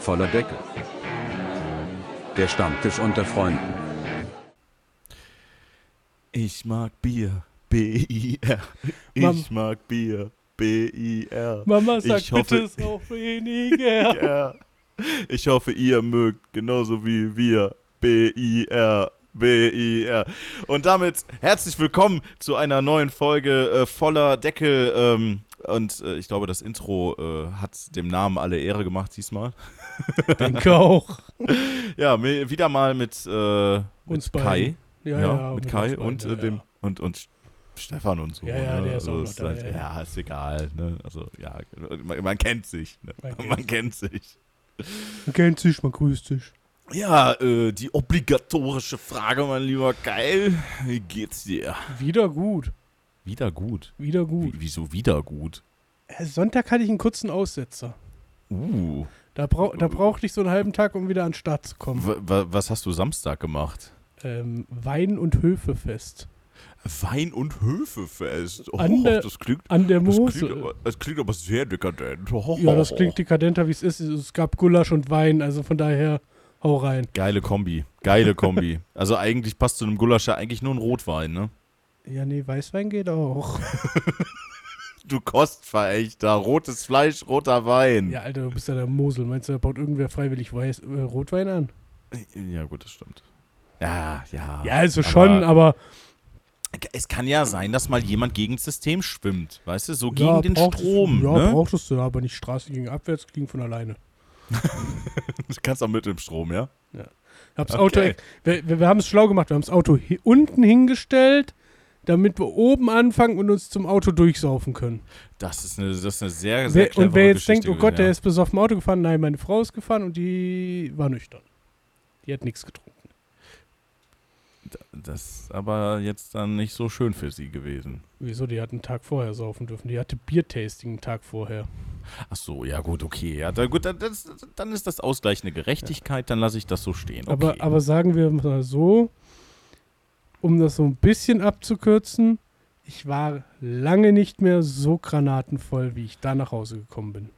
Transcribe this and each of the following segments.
Voller Deckel. Der Stammtisch unter Freunden. Ich mag Bier. B-I-R. Ich mag Bier. B-I-R. Mama sagt Ich hoffe- bitte es auch weniger. Ich hoffe, ihr mögt genauso wie wir. B-I-R. B-I-R. Und damit herzlich willkommen zu einer neuen Folge äh, voller Deckel. Ähm, und äh, ich glaube, das Intro äh, hat dem Namen alle Ehre gemacht diesmal. Denke auch. Ja, wieder mal mit, äh, mit Uns Kai. beiden. Ja, ja, mit Kai uns beiden, und, ja, äh, dem ja. und, und Stefan und so. Ja, ja, ne? der ist auch noch ist da, halt, ja, ja. ja, ist egal. Ne? Also, ja, man, man kennt sich. Ne? Man kennt Man kennt sich. Man kennt sich, man grüßt dich. Ja, äh, die obligatorische Frage, mein lieber Geil. Wie geht's dir? Wieder gut. Wieder gut. Wieder gut. Wie, wieso wieder gut? Äh, Sonntag hatte ich einen kurzen Aussetzer. Uh. Da, brau da brauchte ich so einen halben Tag, um wieder an den Start zu kommen. wa- was hast du Samstag gemacht? Ähm, Wein- und Höfefest. Wein- und Höfefest. Oh, An der- das, klingt, An der das, Mosel. klingt aber, das klingt aber sehr dekadent. Oh, Ja, das klingt dekadenter, wie es ist. Es gab Gulasch und Wein, also von daher hau rein. Geile Kombi. Geile Kombi. also eigentlich passt zu einem Gulasch ja eigentlich nur ein Rotwein, ne? Ja, nee, Weißwein geht auch. Du Kostverächter. Rotes Fleisch, roter Wein. Ja, Alter, du bist ja der Mosel. Meinst du, da baut irgendwer freiwillig Weiß, äh, Rotwein an? Ja, gut, das stimmt. Ja, ja. Ja, also schon, aber Es kann ja sein, dass mal jemand gegen das System schwimmt. Weißt du, so gegen ja, den Strom. Ja, ne? brauchtest du, aber nicht Straße gegen abwärts, ging von alleine. Du kannst auch mit dem Strom, ja? Ich hab's Okay. Auto, wir, wir, wir haben es schlau gemacht, wir haben das Auto unten hingestellt, damit wir oben anfangen und uns zum Auto durchsaufen können. Das ist eine, das ist eine sehr, sehr Wer, und wer jetzt Geschichte denkt, oh Gott, der ja. ist besoffen Auto gefahren, nein, meine Frau ist gefahren und die war nüchtern. Die hat nichts getrunken. Das ist aber jetzt dann nicht so schön für sie gewesen. Wieso? Die hat einen Tag vorher saufen dürfen. Die hatte Biertasting einen Tag vorher. Ach so, ja gut, okay. Ja, da, gut, dann, das, dann ist das ausgleichende Gerechtigkeit, dann lasse ich das so stehen. Okay. Aber, aber sagen wir mal so, um das so ein bisschen abzukürzen, ich war lange nicht mehr so granatenvoll, wie ich da nach Hause gekommen bin.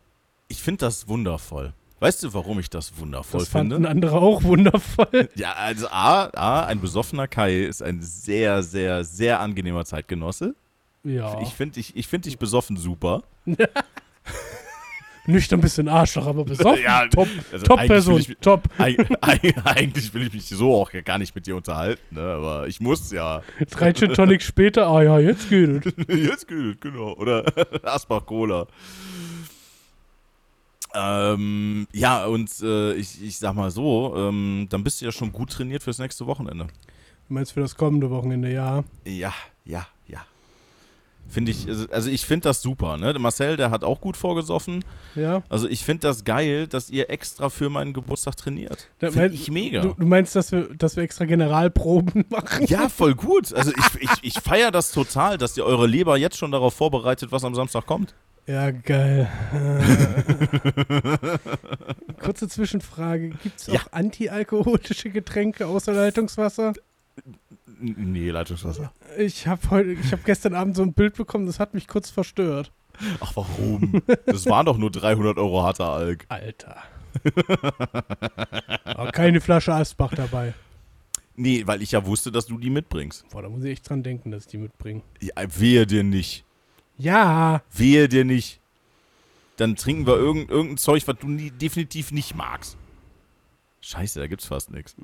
ich finde das wundervoll. Weißt du, warum ich das wundervoll Das finde? fanden andere auch wundervoll. Ja, also A, A, ein besoffener Kai ist ein sehr, sehr, sehr angenehmer Zeitgenosse. Ja. Ich finde ich, ich find dich besoffen super. Nüchtern ein bisschen Arschloch, aber besoffen. Ja, top, also top eigentlich Person, will ich- top. Eig eig eigentlich will ich mich so auch gar nicht mit dir unterhalten, ne? aber ich muss ja. Drei Gin Tonic später, ah ja, jetzt geht es. Jetzt geht, genau. Oder Asbach Cola. Ähm, ja, und äh, ich, ich sag mal so, ähm, dann bist du ja schon gut trainiert fürs nächste Wochenende. Du meinst für das kommende Wochenende. Ja, ja, ja. Finde ich, also- also ich finde das super, ne? Der Marcel, der hat auch gut vorgesoffen. Ja. Also ich finde das geil, dass ihr extra für meinen Geburtstag trainiert. Da Finde mein- ich mega. Du, du meinst, dass wir, dass wir extra Generalproben machen? Ja, voll gut. Also ich, ich, ich feiere das total, dass ihr eure Leber jetzt schon darauf vorbereitet, was am Samstag kommt. Ja, geil. Kurze Zwischenfrage. Gibt es auch Ja. antialkoholische Getränke außer Leitungswasser? Nee, Leitungswasser. Ich habe heute, ich habe gestern Abend so ein Bild bekommen, das hat mich kurz verstört. Ach, warum? Das waren doch nur 300 Euro harter Alk. Alter. Aber keine Flasche Asbach dabei. Nee, weil ich ja wusste, dass du die mitbringst. Boah, da muss ich echt dran denken, dass ich die mitbringe. Ja, wehe dir nicht. Ja, Wehe dir nicht. Dann trinken wir irgend, irgendein Zeug, was du nie, definitiv nicht magst. Scheiße, da gibt's fast nichts.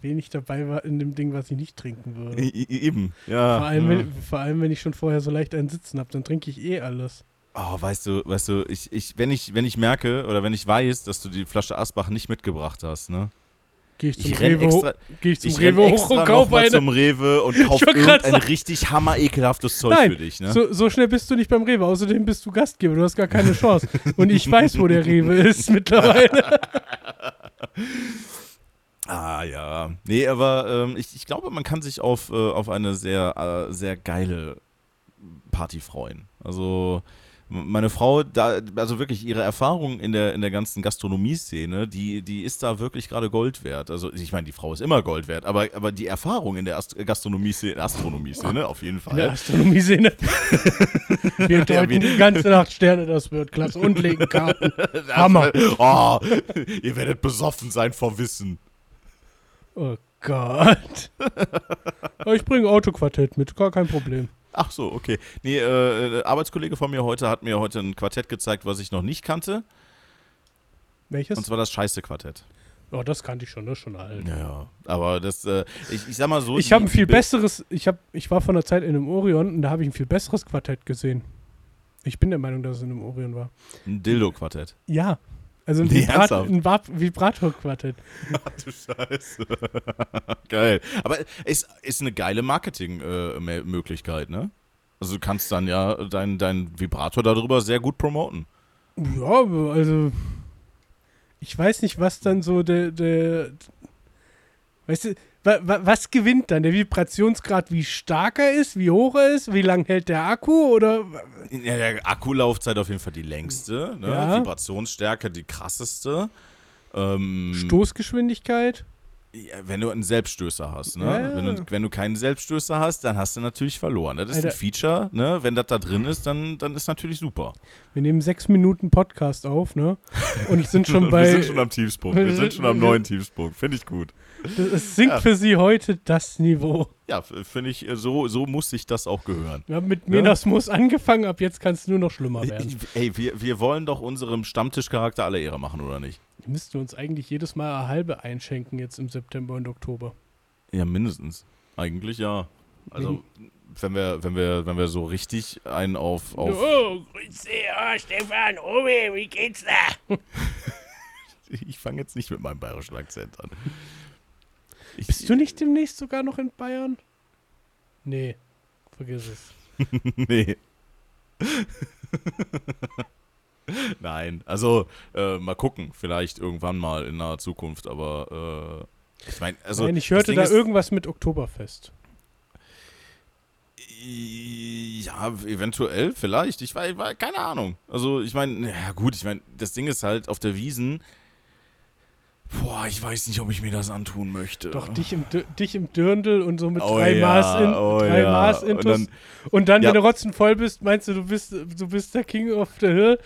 wenig dabei war in dem Ding, was ich nicht trinken würde. Eben, ja. Vor allem, ja. wenn, vor allem, wenn ich schon vorher so leicht einen Sitzen habe, dann trinke ich eh alles. Oh, weißt du, weißt du, ich, ich, wenn ich, wenn ich merke oder wenn ich weiß, dass du die Flasche Asbach nicht mitgebracht hast, ne? Gehe ich zum Ich Rewe, extra, geh ich zum ich Rewe hoch und kaufe eine. zum Rewe und kauf sagen- richtig hammer ekelhaftes Zeug Nein, für dich, ne? So, so schnell bist du nicht beim Rewe. Außerdem bist du Gastgeber. Du hast gar keine Chance. Und ich weiß, wo der Rewe ist mittlerweile. Ah ja. Nee, aber ähm, ich, ich glaube, man kann sich auf, äh, auf eine sehr, äh, sehr geile Party freuen. Also meine Frau, da, also wirklich ihre Erfahrung in der, in der ganzen Gastronomie-Szene, die, die ist da wirklich gerade Gold wert. Also ich meine, die Frau ist immer Gold wert, aber, aber die Erfahrung in der Ast Gastronomie-Szene, Astronomie-Szene auf jeden In der Fall. Astronomie-Sinne. Wir deuten die ganze Nacht Sterne, das wird klasse. Und legen Karten. Hammer. Oh, ihr werdet besoffen sein vor Wissen. Oh Gott. Ich bringe Autoquartett mit, gar kein Problem. Ach so, okay. Nee, äh, ein Arbeitskollege von mir heute hat mir heute ein Quartett gezeigt, was ich noch nicht kannte. Welches? Und zwar das Scheiße-Quartett. Oh, das kannte ich schon, das ist schon alt. Ja, ja. Aber das, äh, ich, ich sag mal so. Ich habe ein viel besseres, ich, hab, ich war von der Zeit in einem Orion und da habe ich ein viel besseres Quartett gesehen. Ich bin der Meinung, dass es in einem Orion war. Ein Dildo-Quartett. Ja. Also ein, Nee, Vibrat ein Vibrator-Quartett. Ach du Scheiße. Geil. Aber ist, ist eine geile Marketing-Möglichkeit, ne? Also du kannst dann ja deinen dein Vibrator darüber sehr gut promoten. Ja, also ich weiß nicht, was dann so der, der weißt du, was gewinnt dann? Der Vibrationsgrad, wie stark er ist, wie hoch er ist, wie lang hält der Akku oder Ja, der Akkulaufzeit auf jeden Fall die längste, ne? Ja. Vibrationsstärke die krasseste. Ähm, Stoßgeschwindigkeit? ja, wenn du einen Selbststößer hast, ne? Ja. Wenn, du, wenn du keinen Selbststößer hast, dann hast du natürlich verloren. Das ist Alter. ein Feature, ne? Wenn das da drin ist, dann, dann ist natürlich super. Wir nehmen sechs Minuten Podcast auf, ne? Und sind schon bei. wir sind schon am Tiefspunkt. Wir sind schon am neuen Tiefspunkt. Finde ich gut. Es sinkt Ja. für Sie heute das Niveau. Ja, finde ich, äh, so, so muss sich das auch gehören. Wir haben mit Ja. Menasmus angefangen, ab jetzt kann es nur noch schlimmer werden. Ey, wir, wir wollen doch unserem Stammtischcharakter alle Ehre machen, oder nicht? Müssten wir uns eigentlich jedes Mal eine halbe einschenken jetzt im September und Oktober. Ja, mindestens. Eigentlich ja. Also, wenn wir, wenn wir, wenn wir so richtig einen auf, auf Oh, grüß dich, oh, Stefan, Obi, wie geht's da? ich fange jetzt nicht mit meinem bayerischen Akzent an. Ich, Bist du nicht demnächst sogar noch in Bayern? Nee, vergiss es. nee. Nein, also äh, mal gucken, vielleicht irgendwann mal in naher Zukunft, aber äh, ich meine, also Nein, ich hörte da ist- irgendwas mit Oktoberfest. Ja, eventuell, vielleicht. Ich war, ich war keine Ahnung. Also, ich meine, ja gut, ich meine, das Ding ist halt auf der Wiesen. Boah, ich weiß nicht, ob ich mir das antun möchte. Doch, dich im, dich im Dirndl und so mit Oh drei ja, Maß in, oh drei ja. Maß Und dann- Und dann, Ja. wenn du rotzenvoll bist, meinst du, du bist, du bist der King of the Hill,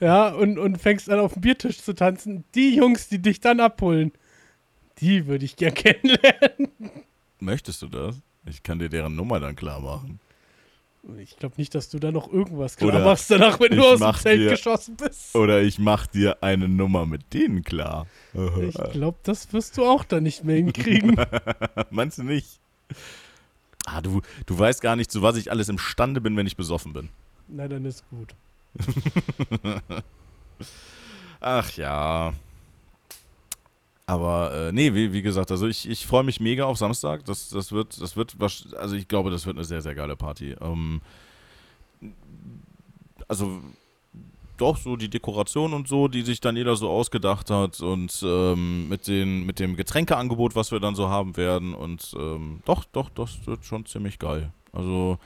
ja, und, und fängst an auf dem Biertisch zu tanzen. Die Jungs, die dich dann abholen, die würde ich gern kennenlernen. Möchtest du das? Ich kann dir deren Nummer dann klar machen. Ich glaube nicht, dass du da noch irgendwas klar Oder machst danach, wenn du aus dem Zelt dir- geschossen bist. Oder ich mach dir eine Nummer mit denen klar. Ich glaube, das wirst du auch dann nicht mehr hinkriegen. Meinst du nicht? Ah, du, du weißt gar nicht, zu was ich alles imstande bin, wenn ich besoffen bin. Na, dann ist gut. Ach ja. Aber äh, nee, wie, wie gesagt, also ich, ich freue mich mega auf Samstag. Das, das wird, das wird, also ich glaube, das wird eine sehr, sehr geile Party. Ähm, also doch so die Dekoration und so, die sich dann jeder so ausgedacht hat und ähm, mit, den, mit dem Getränkeangebot, was wir dann so haben werden und ähm, doch, doch, das wird schon ziemlich geil. Also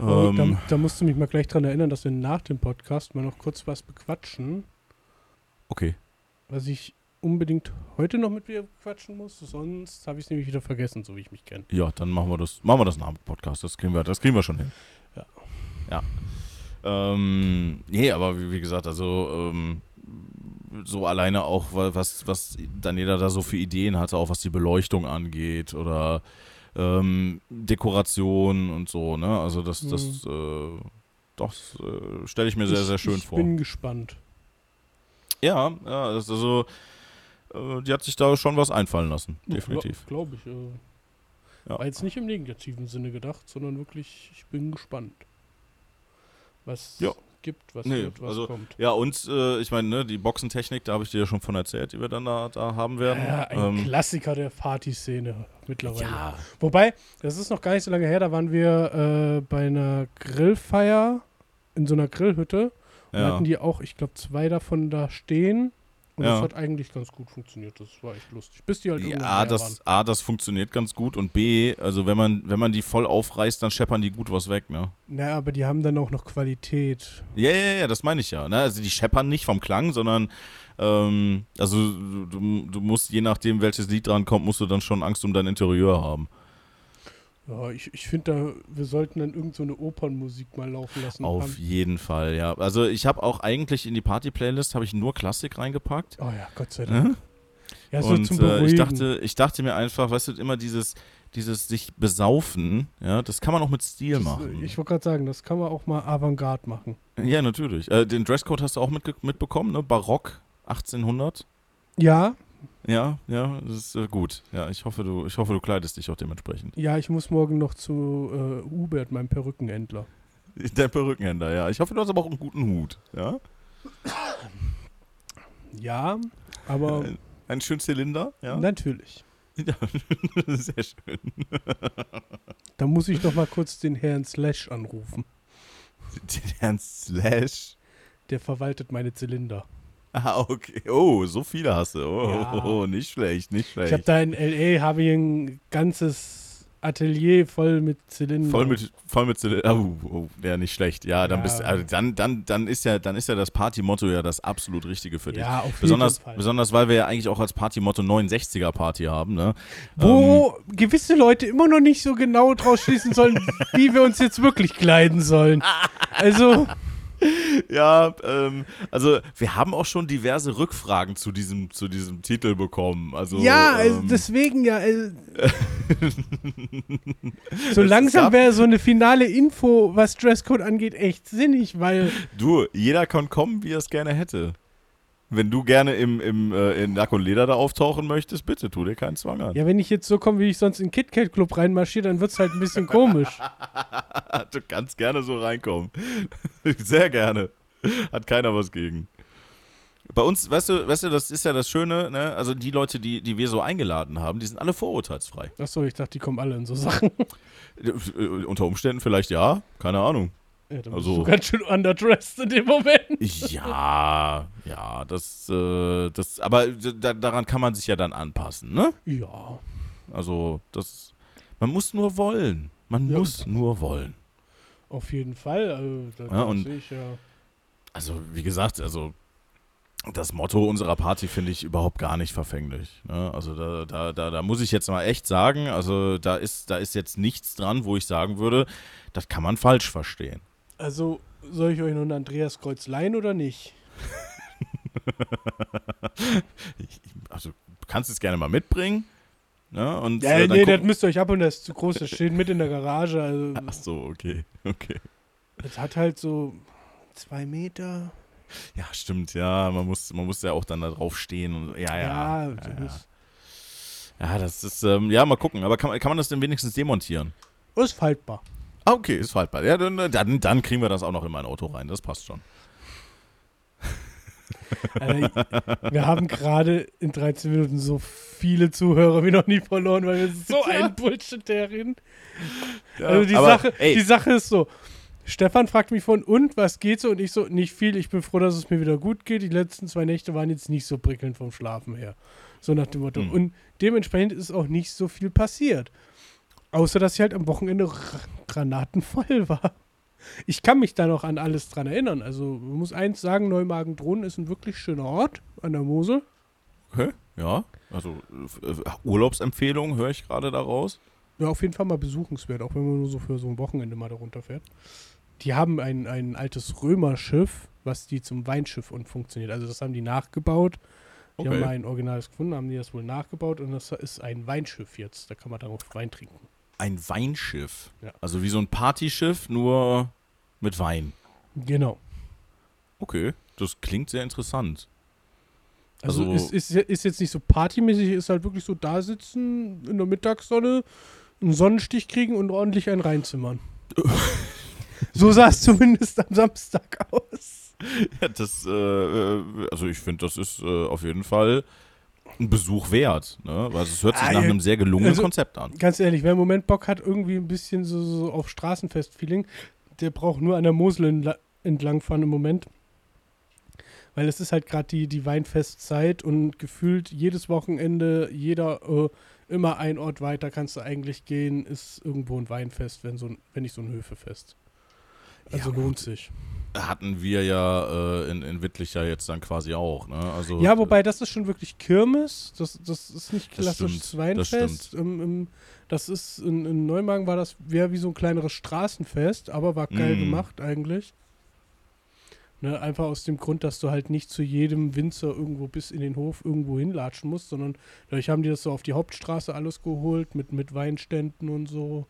Oh, ähm, da, da musst du mich mal gleich dran erinnern, dass wir nach dem Podcast mal noch kurz was bequatschen, okay. was ich unbedingt heute noch mit dir quatschen muss. Sonst habe ich es nämlich wieder vergessen, so wie ich mich kenne. Ja, dann machen wir das, machen wir das nach dem Podcast. Das kriegen wir, das kriegen wir schon hin. Ja. Ja. Ähm, nee, aber wie, wie gesagt, also ähm, so alleine auch, wa- was, was Daniela da so für Ideen hatte, auch was die Beleuchtung angeht oder ähm, Dekoration und so, ne? Also das, das, äh, das äh, stelle ich mir sehr, ich, sehr schön ich vor. bin gespannt. Ja, ja, also äh, die hat sich da schon was einfallen lassen, definitiv. Glaube ich. Äh, Ja. War jetzt nicht im negativen Sinne gedacht, sondern wirklich, ich bin gespannt. Was Ja. gibt, was Nee, wird, was also- kommt. Ja, und äh, ich meine, ne, die Boxentechnik, da habe ich dir ja schon von erzählt, die wir dann da, da haben werden. Ja, ein Ähm, Klassiker der Partyszene mittlerweile. ja, Wobei, das ist noch gar nicht so lange her, da waren wir äh, bei einer Grillfeier in so einer Grillhütte. Und ja. hatten die auch, ich glaube, zwei davon da stehen. Und Ja. das hat eigentlich ganz gut funktioniert. Das war echt lustig. Bis die halt Ja, A, das, A, das funktioniert ganz gut und B, also wenn man, wenn man die voll aufreißt, dann scheppern die gut was weg, ne? Naja, aber die haben dann auch noch Qualität. Ja, ja, ja, das meine ich ja. Ne? Also die scheppern nicht vom Klang, sondern ähm, also du, du musst, je nachdem, welches Lied dran kommt, musst du dann schon Angst um dein Interieur haben. Ja, ich, ich finde da, wir sollten dann irgend so eine Opernmusik mal laufen lassen. Auf Haben- jeden Fall, ja. Also ich habe auch eigentlich in die Party-Playlist habe ich nur Klassik reingepackt. Oh ja, Gott sei Dank. Ne? Ja, so und zum äh, Beruhigen. ich dachte, ich dachte mir einfach, weißt du, immer dieses, dieses sich besaufen, ja, das kann man auch mit Stil das, machen. ich wollte gerade sagen, das kann man auch mal Avantgarde machen. ja, natürlich. Äh, den Dresscode hast du auch mitge- mitbekommen, ne? Barock 1800. Ja, Ja, ja, das ist äh, gut. Ja, ich hoffe, du, ich hoffe, du kleidest dich auch dementsprechend. ja, ich muss morgen noch zu äh, Hubert, meinem Perückenhändler. Dein Perückenhändler, ja. Ich hoffe, du hast aber auch einen guten Hut, ja. Ja, aber Ein, einen schönen Zylinder, ja. natürlich. ja. Sehr schön. Da muss ich noch mal kurz den Herrn Slash anrufen. Den Herrn Slash. Der verwaltet meine Zylinder. Ah, okay. Oh, so viele hast du. Oh, Ja. oh, nicht schlecht, nicht schlecht. Ich habe da in L.A. habe ich ein ganzes Atelier voll mit Zylindern. Voll mit, voll mit Zylinder. Oh, oh, ja, nicht schlecht. Ja, dann Ja. bist also dann, dann, dann ist ja, dann ist ja das Partymotto ja das absolut Richtige für dich. Ja, auf Besonders, jeden Fall. besonders, weil wir ja eigentlich auch als Partymotto 69er Party haben, ne? Wo gewisse Leute immer noch nicht so genau draus schließen sollen, wie wir uns jetzt wirklich kleiden sollen. Also, Ja, ähm, also wir haben auch schon diverse Rückfragen zu diesem, zu diesem Titel bekommen. Also, ja, also ähm, deswegen ja. Also, so langsam wäre so eine finale Info, was Dresscode angeht, echt sinnig, weil du, jeder kann kommen, wie er es gerne hätte. Wenn du gerne im, im, äh, in Lack und Leder da auftauchen möchtest, bitte, tu dir keinen Zwang an. ja, wenn ich jetzt so komme, wie ich sonst in den KitKat Club reinmarschiere, dann wird es halt ein bisschen komisch. Du kannst gerne so reinkommen. Sehr gerne. Hat keiner was gegen. Bei uns, weißt du, weißt du, das ist ja das Schöne, ne? Also die Leute, die, die wir so eingeladen haben, die sind alle vorurteilsfrei. Achso, ich dachte, die kommen alle in so Sachen. Äh, Unter Umständen vielleicht ja, keine Ahnung. Ja, dann Also- bist du ganz schön underdressed in dem Moment. Ja, ja, das, äh, das, aber da, daran kann man sich ja dann anpassen, ne? Ja. Also, das, man muss nur wollen. Man Ja. muss nur wollen. Auf jeden Fall. Also, da Ja, und- ja. Also, wie gesagt, also, das Motto unserer Party finde ich überhaupt gar nicht verfänglich. Ne? Also, da, da, da, da muss ich jetzt mal echt sagen, also, da ist, da ist jetzt nichts dran, wo ich sagen würde, das kann man falsch verstehen. Also, soll ich euch ein Andreas Kreuz leihen oder nicht? Ich, also, du kannst es gerne mal mitbringen. Ne? Und, Ja, äh, nee, das müsst ihr euch ab und das ist zu groß. Das steht mit in der Garage. Also, Ach so, okay, okay. das hat halt so zwei Meter. Ja, stimmt, ja, man muss, man muss ja auch dann da drauf stehen und ja, ja. Ja, Ja, das ja. ist- ja das ist, ähm, ja, mal gucken. Aber kann, man- kann man das denn wenigstens demontieren? ist faltbar. Ah, okay, ist faltbar. Ja, dann, dann, dann kriegen wir das auch noch in mein Auto rein, das passt schon. Also, wir haben gerade in 13 Minuten so viele Zuhörer wie noch nie verloren, weil wir so ein Bullshit reden. Ja, Also die aber, Sache, ey, die Sache ist so. Stefan fragt mich von, und was geht so? Und ich so, nicht viel, ich bin froh, dass es mir wieder gut geht. Die letzten zwei Nächte waren jetzt nicht so prickelnd vom Schlafen her. So nach dem Motto. Hm. Und dementsprechend ist auch nicht so viel passiert. Außer, dass ich halt am Wochenende granatenvoll war. Ich kann mich da noch an alles dran erinnern. Also, man muss eins sagen, Neumagen-Drohnen ist ein wirklich schöner Ort an der Mosel. okay, ja, also äh, Urlaubsempfehlung höre ich gerade daraus. Ja, auf jeden Fall mal besuchenswert, auch wenn man nur so für so ein Wochenende mal darunter fährt. Die haben ein, ein altes Römerschiff, was die zum Weinschiff und funktioniert. Also das haben die nachgebaut. Die Okay. haben mal ein originales gefunden, haben die das wohl nachgebaut und das ist ein Weinschiff jetzt. Da kann man darauf Wein trinken. Ein Weinschiff. Ja. Also wie so ein Partyschiff, nur mit Wein. Genau. Okay, das klingt sehr interessant. Also, Also- ist, ist, ist jetzt nicht so partymäßig, ist halt wirklich so da sitzen in der Mittagssonne, einen Sonnenstich kriegen und ordentlich einen reinzimmern. so sah es zumindest am Samstag aus. Ja, das, äh, äh, also ich finde, das ist äh, auf jeden Fall ein Besuch wert. Ne? Weil es hört sich Ah, nach einem sehr gelungenen Also- Konzept an. Ganz ehrlich, wer im Moment Bock hat, irgendwie ein bisschen so, so auf Straßenfest-Feeling, der braucht nur an der Mosel entla- entlangfahren im Moment. weil es ist halt gerade die, die Weinfestzeit und gefühlt jedes Wochenende, jeder, äh, immer ein Ort weiter kannst du eigentlich gehen, ist irgendwo ein Weinfest, wenn, so ein, wenn nicht so ein Höfefest. Also Ja, lohnt gut. sich. Hatten wir ja äh, in, in Wittlich ja jetzt dann quasi auch, ne? Also, Ja, wobei das ist schon wirklich Kirmes. Das, das ist nicht Das klassisches das Weinfest. Ähm, ähm, das ist in, in Neumagen war das eher wie so ein kleineres Straßenfest, aber war geil Mm. gemacht eigentlich. Ne, einfach aus dem Grund, dass du halt nicht zu jedem Winzer irgendwo bis in den Hof irgendwo hinlatschen musst, sondern dadurch haben die das so auf die Hauptstraße alles geholt mit, mit Weinständen und so.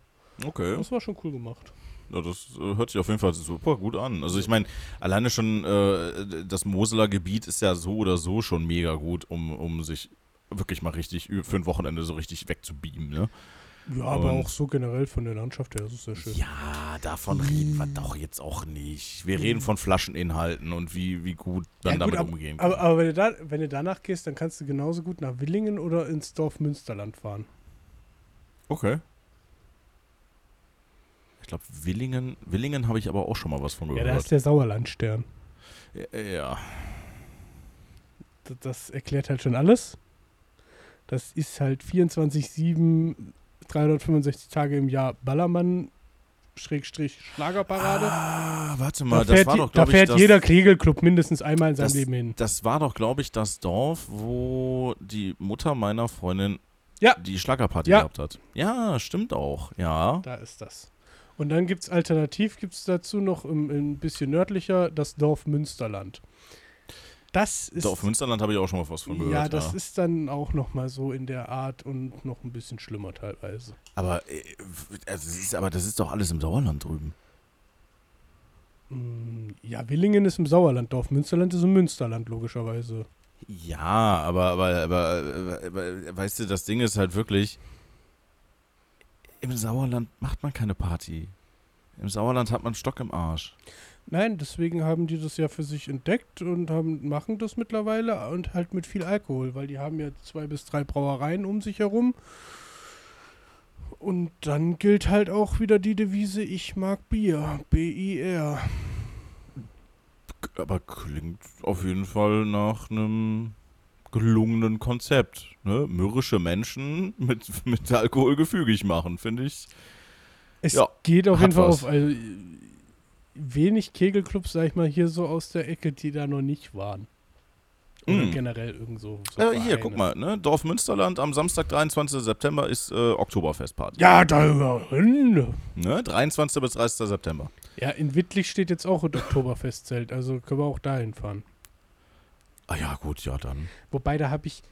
Okay. Das war schon cool gemacht. Das äh, hört sich auf jeden Fall super gut an. Also ich meine, alleine schon äh, das Moseler Gebiet ist ja so oder so schon mega gut, um, um sich wirklich mal richtig für ein Wochenende so richtig wegzubeamen, ne? Ja, aber Und- auch so generell von der Landschaft her, das ist sehr schön. Ja, davon reden wir doch jetzt auch nicht. Wir reden von Flascheninhalten und wie, wie gut man Ja, damit gut, aber, umgehen kann. aber, aber wenn, du da, wenn du danach gehst, dann kannst du genauso gut nach Willingen oder ins Dorf Münsterland fahren. okay. Ich glaube, Willingen, Willingen habe ich aber auch schon mal was von Ja, da gehört. ist der Sauerlandstern. Ja. Das, das erklärt halt schon alles. Das ist halt 24-7, 365 Tage im Jahr Ballermann, Schrägstrich Schlagerparade. Ah, warte da mal, das fährt, war doch, da glaube ich, fährt das, jeder Kegelclub mindestens einmal in seinem das- Leben hin. das war doch, glaube ich, das Dorf, wo die Mutter meiner Freundin Ja. die Schlagerparty Ja. gehabt hat. Ja, stimmt auch. Ja. Da ist das. Und dann gibt es alternativ, gibt es dazu noch im, ein bisschen nördlicher das Dorf Münsterland. Das ist Dorf Münsterland habe ich auch schon mal was von gehört. Ja, das ist dann auch noch mal so in der Art und noch ein bisschen schlimmer teilweise. Aber, äh, also das ist, aber das ist doch alles im Sauerland drüben. Mm, Ja, Willingen ist im Sauerland, Dorf Münsterland ist im Münsterland, logischerweise. Ja, aber, aber, aber, aber, aber weißt du, das Ding ist halt wirklich, im Sauerland macht man keine Party. Im Sauerland hat man einen Stock im Arsch. Nein, deswegen haben die das ja für sich entdeckt und haben, machen das mittlerweile und halt mit viel Alkohol, weil die haben ja zwei bis drei Brauereien um sich herum. Und dann gilt halt auch wieder die Devise, ich mag Bier, B-I-R. Aber klingt auf jeden Fall nach einem gelungenen Konzept. Ne? Mürrische Menschen mit, mit Alkohol gefügig machen, finde ich. Es Ja, geht auf jeden Fall was. auf. Also, wenig Kegelclubs, sag ich mal, hier so aus der Ecke, die da noch nicht waren. Oder Mm. generell irgend so. so Äh, hier, guck mal, ne? Dorf Münsterland am Samstag, 23. September ist äh, Oktoberfestparty. Ja, dahin. Ne? 23. bis 30. September. Ja, in Wittlich steht jetzt auch ein Oktoberfestzelt, also können wir auch dahin fahren. Ah ja, gut, ja dann. Wobei, da habe ich,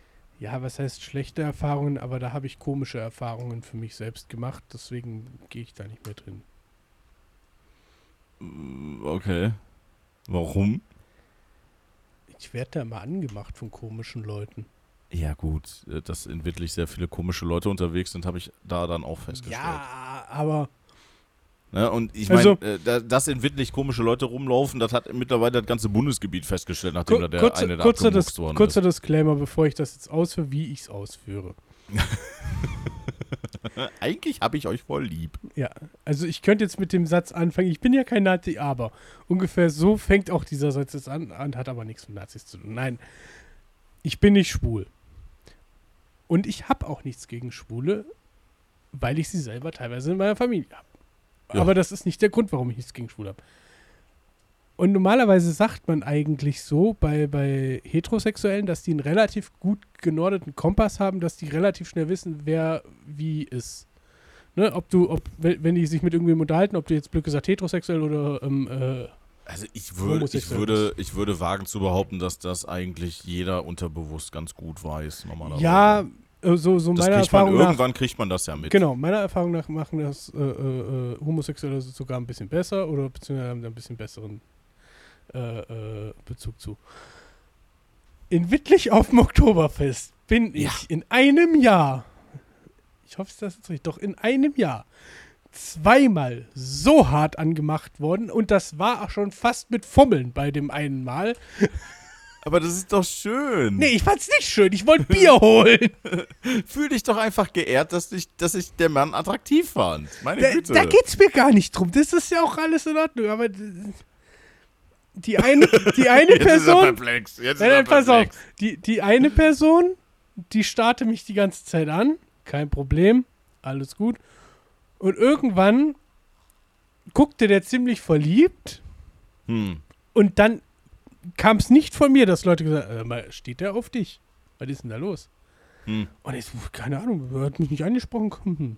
ja, was heißt schlechte Erfahrungen, aber da habe ich komische Erfahrungen für mich selbst gemacht, deswegen gehe ich da nicht mehr drin. Mm, Okay. Warum? Ich werde da immer angemacht von komischen Leuten. Ja, gut, äh, dass in Wittlich sehr viele komische Leute unterwegs sind, habe ich da dann auch festgestellt. Ja, aber Ne? Und ich Also- meine, äh, da- dass in Wittlich komische Leute rumlaufen, das hat mittlerweile das ganze Bundesgebiet festgestellt, nachdem da der kurzer, eine da kurzer, Dis worden kurzer Disclaimer, bevor ich das jetzt ausführe, wie ich es ausführe. Eigentlich habe ich euch voll lieb. Ja, also ich könnte jetzt mit dem Satz anfangen, ich bin ja kein Nazi, aber ungefähr so fängt auch dieser Satz jetzt an, an hat aber nichts mit Nazis zu tun. Nein, ich bin nicht schwul. Und ich habe auch nichts gegen Schwule, weil ich sie selber teilweise in meiner Familie habe. Ja. Aber das ist nicht der Grund, warum ich nichts gegen Schwule habe. Und normalerweise sagt man eigentlich so bei, bei Heterosexuellen, dass die einen relativ gut genordeten Kompass haben, dass die relativ schnell wissen, wer wie ist. Ne, ob du, ob, wenn die sich mit irgendwem unterhalten, ob du jetzt blöd gesagt heterosexuell oder ähm, äh, Also ich würde, ich würde, ich würde wagen zu behaupten, dass das eigentlich jeder unterbewusst ganz gut weiß, normalerweise. ja, so, so das meiner kriegt man, Erfahrung nach. irgendwann kriegt man das ja mit. Genau, meiner Erfahrung nach machen das äh, äh, äh, Homosexuelle sogar ein bisschen besser oder beziehungsweise haben da ein bisschen besseren äh, äh, Bezug zu. In Wittlich auf dem Oktoberfest bin ich Ja. in einem Jahr, ich hoffe, das ist richtig, doch in einem Jahr zweimal so hart angemacht worden und das war auch schon fast mit Fummeln bei dem einen Mal. Aber das ist doch schön. Nee, ich fand's nicht schön, ich wollte Bier holen. Fühl dich doch einfach geehrt, dass ich, dass ich der Mann attraktiv fand. Meine Da, Güte. da geht's mir gar nicht drum. Das ist ja auch alles in Ordnung. Aber die eine, die eine Jetzt ist er Person. perplex. Jetzt Nein, nein, pass auf. Die, die eine Person, die starrte mich die ganze Zeit an. Kein Problem. Alles gut. Und irgendwann guckte der ziemlich verliebt. Hm. Und dann kam es nicht von mir, dass Leute gesagt haben, äh, mal, steht der auf dich? Was ist denn da los? Hm. Und ich, so, keine Ahnung, er hat mich nicht angesprochen. Hm.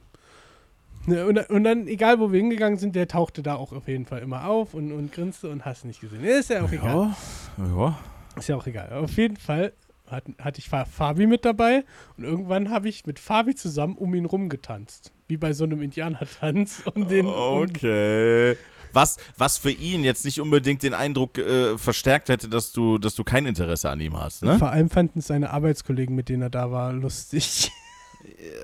Ne, Und, und dann, egal wo wir hingegangen sind, der tauchte da auch auf jeden Fall immer auf und, und grinste und hast nicht gesehen. Ist ja auch egal. Ja, ja. Ist ja auch egal. Auf jeden Fall hat, hatte ich Fa- Fabi mit dabei und irgendwann habe ich mit Fabi zusammen um ihn rumgetanzt. Wie bei so einem Indianertanz. Um den, um, Okay. Was, was für ihn jetzt nicht unbedingt den Eindruck äh, verstärkt hätte, dass du, dass du kein Interesse an ihm hast, ne? Vor allem fanden es seine Arbeitskollegen, mit denen er da war, lustig.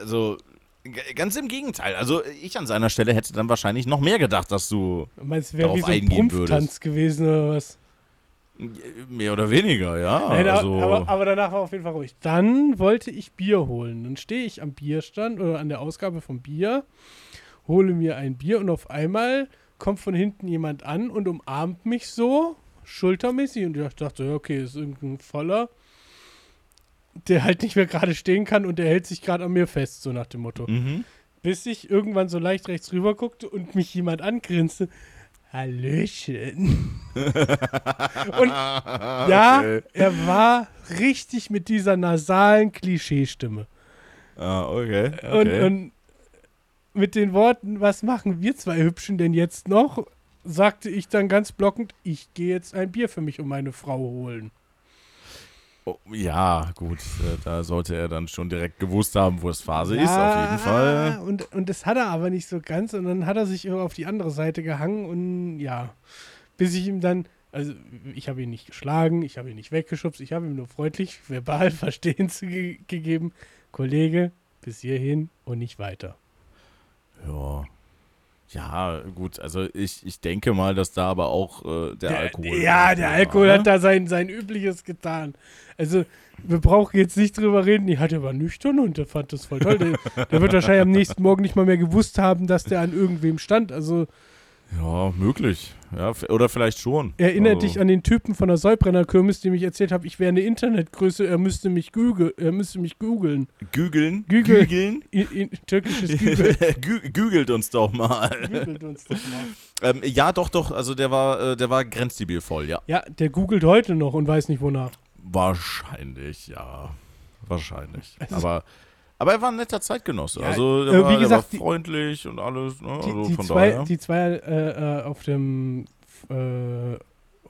Also, g- ganz im Gegenteil. Also, ich an seiner Stelle hätte dann wahrscheinlich noch mehr gedacht, dass du Meinst Darauf wie so ein eingehen Prumpftanz gewesen oder was? äh, mehr oder weniger, ja. Nein, aber- also, aber, aber danach war auf jeden Fall ruhig. Dann wollte ich Bier holen. Dann stehe ich am Bierstand oder an der Ausgabe vom Bier, hole mir ein Bier und auf einmal kommt von hinten jemand an und umarmt mich so, schultermäßig. Und ich dachte, ja, okay, ist irgendein Voller, der halt nicht mehr gerade stehen kann und der hält sich gerade an mir fest, so nach dem Motto. mhm. Bis ich irgendwann so leicht rechts rüber guckte und mich jemand angrinste. Hallöchen. und ja, Okay. er war richtig mit dieser nasalen Klischeestimme. Ah, okay. Und, okay. und mit den Worten, was machen wir zwei Hübschen denn jetzt noch, sagte ich dann ganz blockend, ich gehe jetzt ein Bier für mich und meine Frau holen. oh, ja, gut. Äh, da sollte er dann schon direkt gewusst haben, wo es Phase ist, auf jeden Fall. Und, und das hat er aber nicht so ganz und dann hat er sich auf die andere Seite gehangen und ja, bis ich ihm dann, also ich habe ihn nicht geschlagen, ich habe ihn nicht weggeschubst, ich habe ihm nur freundlich verbal Verstehen zu ge gegeben, Kollege, bis hierhin und nicht weiter. Ja. Ja, gut, also ich, ich denke mal, dass da aber auch äh, der, Alkohol. Ja, der war, Alkohol ne? hat da sein, sein Übliches getan. Also, wir brauchen jetzt nicht drüber reden. Die hat er war nüchtern und der fand das voll toll. Der, der wird wahrscheinlich am nächsten Morgen nicht mal mehr gewusst haben, dass der an irgendwem stand. Also, Ja, möglich. Ja, oder vielleicht schon. erinnert also, dich an den Typen von der Säubrennerkirmes, dem ich erzählt habe, ich wäre eine Internetgröße, er müsste mich googeln. Er müsste mich googeln. Gügeln? Gügel. Gügeln? I- i- Türkisches Gügel. Gü Gügelt uns doch mal. Googelt uns doch mal. Ähm, ja, doch, doch. Also der war, äh, der war grenzdebil voll, ja. Ja, der googelt heute noch und weiß nicht wonach. Wahrscheinlich, ja. Wahrscheinlich. Also- Aber, aber er war ein netter Zeitgenosse. Ja, also der, äh, war, gesagt, war die- freundlich und alles. Ne? Die, also die von zwei, daher. die zwei äh, äh, auf dem äh,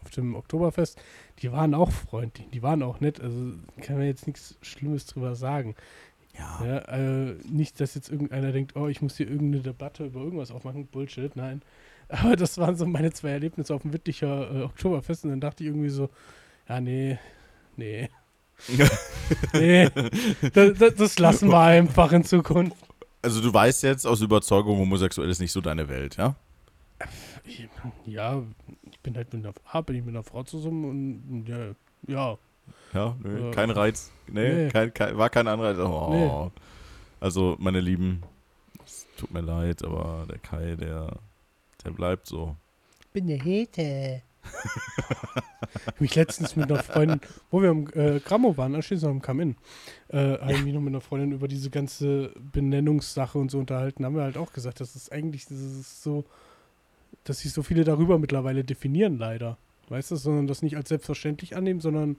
auf dem Oktoberfest, die waren auch freundlich, die waren auch nett. Also kann man jetzt nichts Schlimmes drüber sagen. ja. Ja, äh, nicht, dass jetzt irgendeiner denkt, oh, ich muss hier irgendeine Debatte über irgendwas aufmachen. Bullshit, nein. Aber das waren so meine zwei Erlebnisse auf dem Wittlicher äh, Oktoberfest und dann dachte ich irgendwie so, ja, nee, nee. Nee, das, das, das lassen wir einfach in Zukunft. Also du weißt jetzt aus Überzeugung, homosexuell ist nicht so deine Welt, ja? Ich, ja, ich bin halt mit einer, ah, bin ich mit einer Frau zusammen und ja, ja. Ja, nö, Ja. kein Reiz. Nee, Nee. Kein, kein, war kein Anreiz. Oh. Nee. Also, meine Lieben, es tut mir leid, aber der Kai, der, der bleibt so. bin eine Hete. ich mich letztens mit einer Freundin, wo wir am äh, Grammo waren, anschließend am Come-In, äh, ich mich noch mit einer Freundin über diese ganze Benennungssache und so unterhalten. Haben wir halt auch gesagt, das ist eigentlich das ist so, dass sich so viele darüber mittlerweile definieren, leider. Weißt du, sondern das nicht als selbstverständlich annehmen, sondern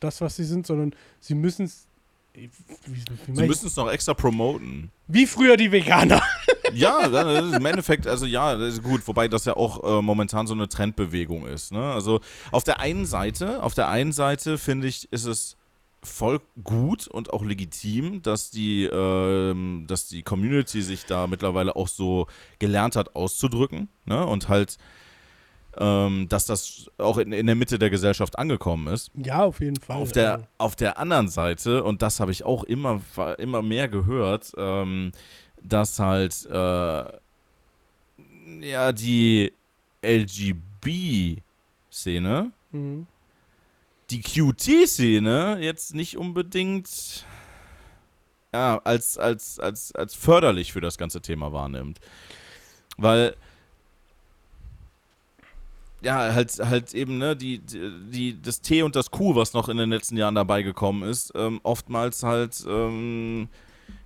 das, was sie sind, sondern sie müssen es. Wie, wie, wie, Sie müssen es noch extra promoten. wie früher die Veganer. Ja, das ist im Endeffekt, also ja, das ist gut, wobei das ja auch äh, momentan so eine Trendbewegung ist. Ne? Also auf der einen Seite, auf der einen Seite finde ich, ist es voll gut und auch legitim, dass die, ähm, dass die Community sich da mittlerweile auch so gelernt hat auszudrücken ne? und halt, ähm, dass das auch in, in der Mitte der Gesellschaft angekommen ist. Ja, auf jeden Fall. Auf der, Also, auf der anderen Seite, und das habe ich auch immer, immer mehr gehört, ähm, dass halt äh, ja die LGB-Szene, mhm. die QT-Szene jetzt nicht unbedingt ja, als, als, als, als förderlich für das ganze Thema wahrnimmt. Weil ja, halt, halt eben, ne, die, die, das T und das Q, was noch in den letzten Jahren dabei gekommen ist, ähm, oftmals halt, ähm,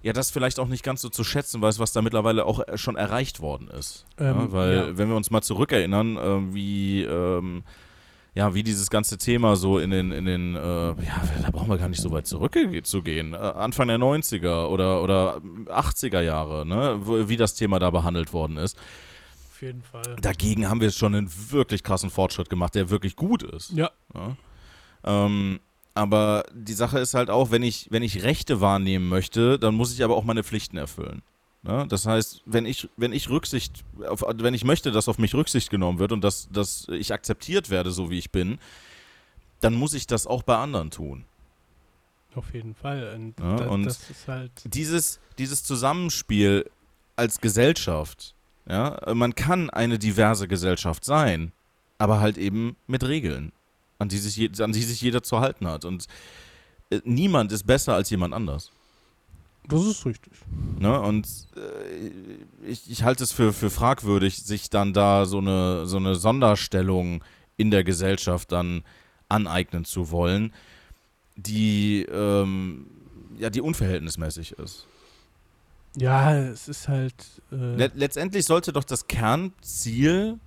ja, das vielleicht auch nicht ganz so zu schätzen weiß, was da mittlerweile auch schon erreicht worden ist. Ähm, ja, weil, ja. wenn wir uns mal zurückerinnern, äh, wie, ähm, ja, wie dieses ganze Thema so in den, in den, äh, ja, da brauchen wir gar nicht so weit zurückzugehen. Äh, Anfang der 90er oder, oder 80er Jahre, ne, wo, wie das Thema da behandelt worden ist. Auf jeden Fall. Dagegen haben wir schon einen wirklich krassen Fortschritt gemacht, der wirklich gut ist. Ja. Ja. Ähm, aber die Sache ist halt auch, wenn ich, wenn ich Rechte wahrnehmen möchte, dann muss ich aber auch meine Pflichten erfüllen. Ja, das heißt, wenn ich, wenn ich Rücksicht, auf, wenn ich möchte, dass auf mich Rücksicht genommen wird und dass, dass ich akzeptiert werde, so wie ich bin, dann muss ich das auch bei anderen tun. Auf jeden Fall. Und, Ja, da, und das ist halt. Dieses, dieses Zusammenspiel als Gesellschaft, ja, man kann eine diverse Gesellschaft sein, aber halt eben mit Regeln, an die sich, an die sich jeder zu halten hat. Und äh, niemand ist besser als jemand anders. Das ist richtig. Ne? Und äh, ich, ich halte es für, für fragwürdig, sich dann da so eine, so eine Sonderstellung in der Gesellschaft dann aneignen zu wollen, die, ähm, ja, die unverhältnismäßig ist. Ja, es ist halt. Äh, Let letztendlich sollte doch das Kernziel,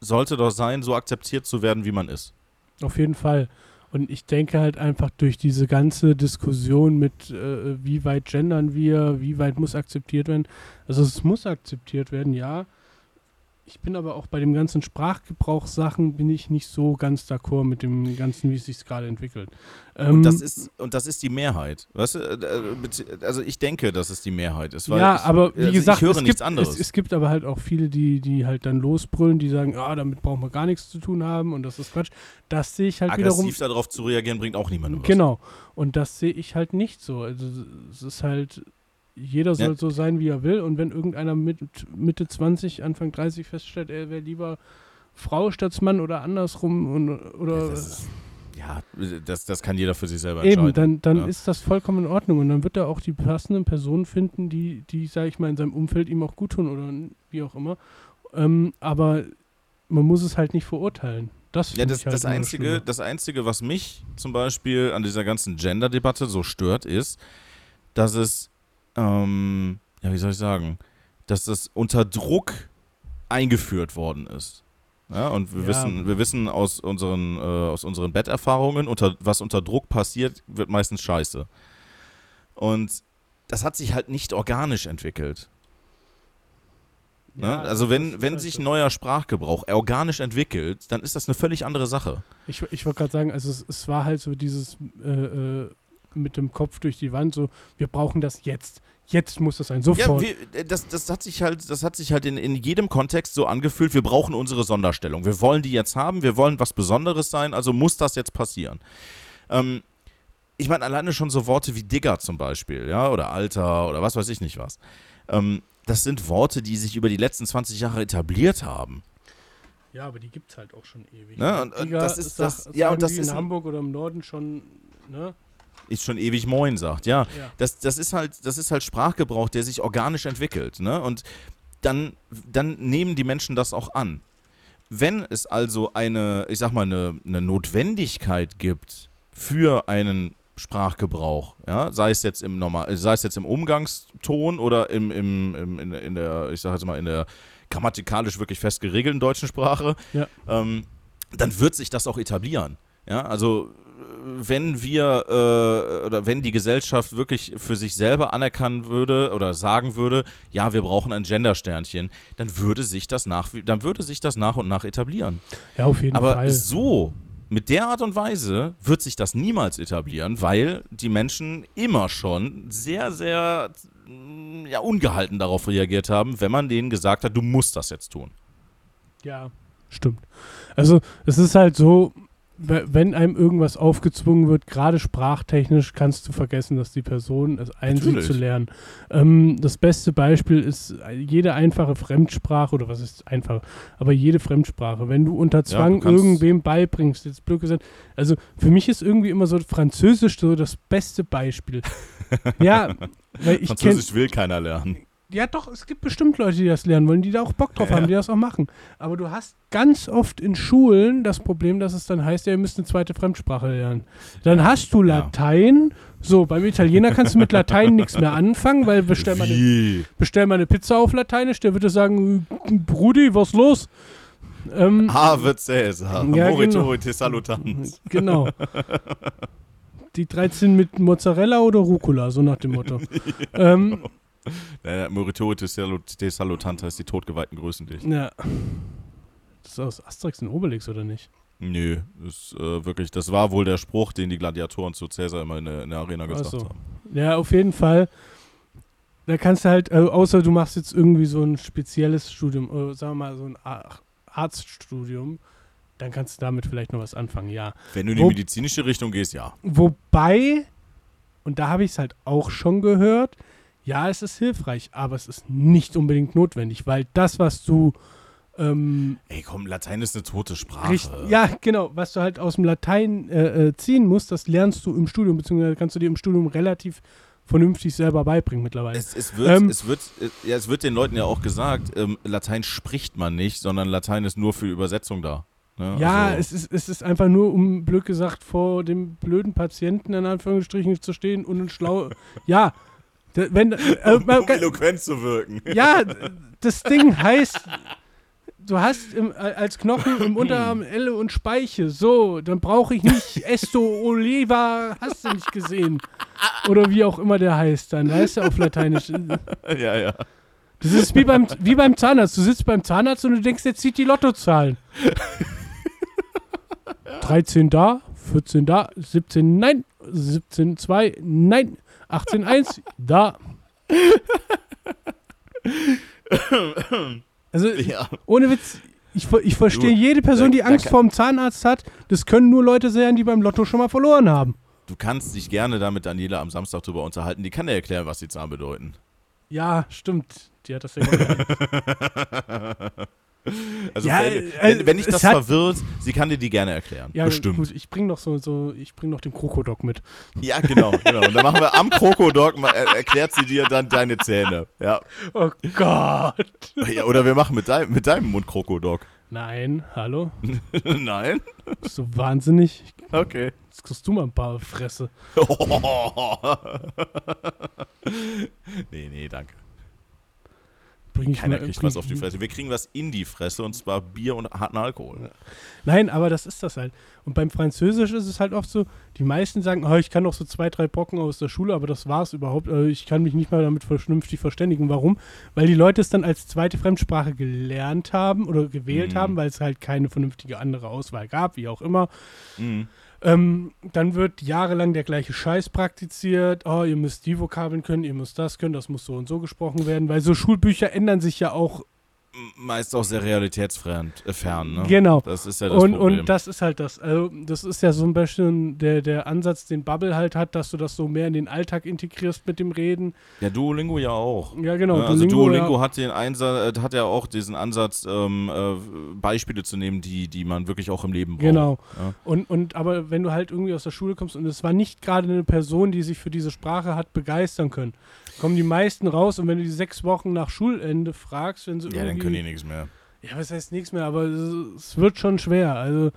sollte doch sein, so akzeptiert zu werden, wie man ist. Auf jeden Fall. Und ich denke halt einfach durch diese ganze Diskussion mit, äh, wie weit gendern wir, wie weit muss akzeptiert werden. Also es muss akzeptiert werden, ja. Ich bin aber auch bei dem ganzen Sprachgebrauchssachen bin ich nicht so ganz d'accord mit dem Ganzen, wie es sich gerade entwickelt. Ähm, Und das ist, und das ist die Mehrheit. Weißt du, äh, äh, also ich denke, dass es die Mehrheit ist. Ja, ich, aber wie also gesagt, ich höre es, nichts gibt, anderes. Es, es gibt aber halt auch viele, die, die halt dann losbrüllen, die sagen, ah, damit brauchen wir gar nichts zu tun haben und das ist Quatsch. Das sehe ich halt wiederum Aggressiv darauf zu reagieren, bringt auch niemandem was. Genau. Und das sehe ich halt nicht so. Also es ist halt, jeder soll Ja. so sein, wie er will. Und wenn irgendeiner mit Mitte 20, Anfang 30 feststellt, er wäre lieber Frau statt Mann oder andersrum und, oder Das ist, ja, das, das kann jeder für sich selber entscheiden. eben, dann, dann ja. ist das vollkommen in Ordnung. Und dann wird er auch die passenden Personen finden, die, die, sage ich mal, in seinem Umfeld ihm auch gut tun oder wie auch immer. Ähm, aber man muss es halt nicht verurteilen. Das, Ja, das, ich halt das, Einzige, das Einzige, was mich zum Beispiel an dieser ganzen Gender-Debatte so stört, ist, dass es, ähm, ja, wie soll ich sagen, dass es unter Druck eingeführt worden ist. Ja, und wir Ja. wissen, wir wissen aus unseren, äh, aus unseren Betterfahrungen, unter, was unter Druck passiert, wird meistens scheiße. Und das hat sich halt nicht organisch entwickelt. Ne? Ja, also das wenn, wenn halt sich neuer Sprachgebrauch organisch entwickelt, dann ist das eine völlig andere Sache. Ich, ich wollte gerade sagen, also es, es war halt so dieses äh, äh, mit dem Kopf durch die Wand, so, wir brauchen das jetzt. Jetzt muss das sein, Ja, sofort. wir, äh, das, das hat sich halt, das hat sich halt in, in jedem Kontext so angefühlt, wir brauchen unsere Sonderstellung. Wir wollen die jetzt haben, wir wollen was Besonderes sein, also muss das jetzt passieren. Ähm, ich meine, alleine schon so Worte wie Digger zum Beispiel, ja, oder Alter oder was weiß ich nicht was. Ähm, das sind Worte, die sich über die letzten 20 Jahre etabliert haben. ja, aber die gibt es halt auch schon ewig. Ne, und- und das ist sag- das- ja, und das ist in Hamburg oder im Norden schon, ne? Ist schon ewig Moin sagt, ja. Ja. Das, das ist halt, das ist halt Sprachgebrauch, der sich organisch entwickelt, ne? Und dann, dann nehmen die Menschen das auch an. Wenn es also eine, ich sag mal, eine, eine Notwendigkeit gibt für einen Sprachgebrauch, ja, sei es jetzt im normal, sei es jetzt im Umgangston oder im, im, im in, in der, ich sag jetzt mal, in der grammatikalisch wirklich fest geregelten deutschen Sprache, Ja. ähm, dann wird sich das auch etablieren. Ja, also wenn wir äh, oder wenn die Gesellschaft wirklich für sich selber anerkennen würde oder sagen würde, ja, wir brauchen ein Gendersternchen, dann würde sich das nach, dann würde sich das nach und nach etablieren. Ja, auf jeden Aber Fall. so, mit der Art und Weise wird sich das niemals etablieren, weil die Menschen immer schon sehr, sehr mm, ja, ungehalten darauf reagiert haben, wenn man denen gesagt hat, du musst das jetzt tun. Ja, stimmt. Also es ist halt so, wenn einem irgendwas aufgezwungen wird, gerade sprachtechnisch, kannst du vergessen, dass die Person es einsieht zu lernen. Ähm, das beste Beispiel ist jede einfache Fremdsprache, oder was ist einfach, aber jede Fremdsprache. Wenn du unter Zwang du kannst- irgendwem beibringst, jetzt blöd gesagt, also für mich ist irgendwie immer so Französisch so das beste Beispiel. ja, weil ich Französisch will keiner lernen. Ja, doch, es gibt bestimmt Leute, die das lernen wollen, die da auch Bock drauf Ja. haben, die das auch machen. Aber du hast ganz oft in Schulen das Problem, dass es dann heißt, ja, ihr müsst eine zweite Fremdsprache lernen. Dann hast du Ja. Latein. So, beim Italiener kannst du mit Latein nichts mehr anfangen, weil bestell mal, eine, bestell mal eine Pizza auf Lateinisch, der würde sagen, Brudi, was los? Ähm, Ave Caesar, Ja, Morituri te salutans. Genau. Die 13 mit Mozzarella oder Rucola, so nach dem Motto. ähm, Äh, te salutans heißt die totgeweihten grüßen dich. ja. Das ist aus Asterix und Obelix, oder nicht? Nö, ist, äh, wirklich, das war wohl der Spruch, den die Gladiatoren zu Caesar immer in der, in der Arena gesagt so. haben. Ja, auf jeden Fall. Da kannst du halt, äh, außer du machst jetzt irgendwie so ein spezielles Studium, äh, sagen wir mal so ein Ar Arztstudium, dann kannst du damit vielleicht noch was anfangen, ja. Wenn du in die Wo- medizinische Richtung gehst, ja. Wobei, und da habe ich es halt auch schon gehört, ja, es ist hilfreich, aber es ist nicht unbedingt notwendig, weil das, was du ähm, Ey, komm, Latein ist eine tote Sprache. richt- ja, genau, was du halt aus dem Latein äh, äh, ziehen musst, das lernst du im Studium, beziehungsweise kannst du dir im Studium relativ vernünftig selber beibringen mittlerweile. Es, es, wird, Ähm, es, wird, äh, ja, es wird den Leuten ja auch gesagt, ähm, Latein spricht man nicht, sondern Latein ist nur für Übersetzung da. Ne? Ja, Also- es, ist, es ist einfach nur, um blöd gesagt, vor dem blöden Patienten in Anführungsstrichen zu stehen und ein schlau. ja, wenn. Äh, um man- eloquent zu wirken. ja, das Ding heißt, du hast im, als Knochen im Unterarm Elle und Speiche. So, dann brauche ich nicht Esto Oliva, hast du nicht gesehen. Oder wie auch immer der heißt dann. Da heißt er auf Lateinisch. ja, ja. Das ist wie beim, wie beim Zahnarzt. Du sitzt beim Zahnarzt und du denkst, der zieht die Lottozahlen. 13 da, 14 da, 17 nein, 17 2 nein, 18 1 da. Also ja. ohne Witz, ich, ich verstehe Du, jede Person, die Angst kann- vorm Zahnarzt hat. Das können nur Leute sein, die beim Lotto schon mal verloren haben. Du kannst dich gerne da mit Daniela am Samstag drüber unterhalten. Die kann dir erklären, was die Zahlen bedeuten. Ja, stimmt. Die hat das ja. Also Ja, wenn, äh, wenn, wenn dich es das verwirrt, sie kann dir die gerne erklären. Ja, Bestimmt. gut, ich bring noch so, so ich bring noch den Krokodok mit. Ja, genau, genau. Und dann machen wir am Krokodok, er, erklärt sie dir dann deine Zähne. Ja. Oh Gott. ja oder wir machen mit, dein, mit deinem Mund Krokodok. Nein, hallo? Nein? Bist du wahnsinnig? Okay. Jetzt kriegst du mal ein paar Fresse. nee, nee, danke. Bring ich Keiner mal, kriegt bring- was auf die Fresse. Wir kriegen was in die Fresse und zwar Bier und harten Alkohol. Nein, aber das ist das halt. Und beim Französisch ist es halt oft so, die meisten sagen, oh, ich kann noch so zwei, drei Brocken aus der Schule, aber das war's überhaupt. Also ich kann mich nicht mal damit vernünftig verständigen. Warum? Weil die Leute es dann als zweite Fremdsprache gelernt haben oder gewählt Mhm. haben, weil es halt keine vernünftige andere Auswahl gab, wie auch immer. Mhm. Ähm, dann wird jahrelang der gleiche Scheiß praktiziert. Oh, ihr müsst die Vokabeln können, ihr müsst das können, das muss so und so gesprochen werden, weil so Schulbücher ändern sich ja auch. Meist auch sehr realitätsfern, äh, fern, ne? Genau. Das ist ja das Und, Problem. und das ist halt das. Also, das ist ja so ein bisschen der, der Ansatz, den Bubble halt hat, dass du das so mehr in den Alltag integrierst mit dem Reden. ja, Duolingo ja auch. Ja, genau. Ja, also Duolingo ja, hat den Einsatz, äh, hat ja auch diesen Ansatz, ähm, äh, Beispiele zu nehmen, die, die man wirklich auch im Leben braucht. Genau. Ja. Und, und aber wenn du halt irgendwie aus der Schule kommst und es war nicht gerade eine Person, die sich für diese Sprache hat begeistern können, kommen die meisten raus und wenn du die sechs Wochen nach Schulende fragst, wenn sie Ja, dann können die nichts mehr. Ja, was heißt nichts mehr, aber es, es wird schon schwer. Also,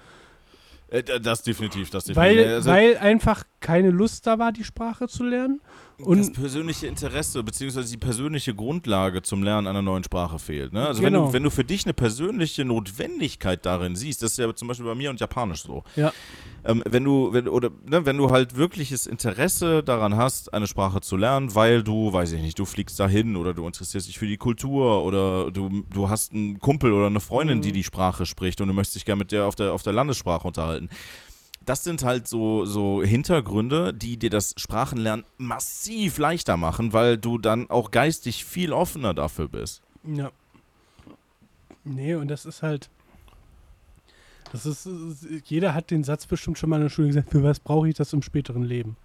Äh, das definitiv, das definitiv. weil, also, weil einfach keine Lust da war, die Sprache zu lernen. das Und persönliche Interesse beziehungsweise die persönliche Grundlage zum Lernen einer neuen Sprache fehlt. Ne? Also wenn, Genau. du, wenn du für dich eine persönliche Notwendigkeit darin siehst, das ist ja zum Beispiel bei mir und Japanisch so. Ja. Ähm, wenn du, wenn, oder, ne, wenn du halt wirkliches Interesse daran hast, eine Sprache zu lernen, weil du, weiß ich nicht, du fliegst dahin oder du interessierst dich für die Kultur oder du, du hast einen Kumpel oder eine Freundin, Mhm. die die Sprache spricht und du möchtest dich gerne mit der auf der, auf der Landessprache unterhalten das sind halt so, so Hintergründe, die dir das Sprachenlernen massiv leichter machen, weil du dann auch geistig viel offener dafür bist. ja. Nee, und das ist halt. Das ist, jeder hat den Satz bestimmt schon mal in der Schule gesagt, für was brauche ich das im späteren Leben?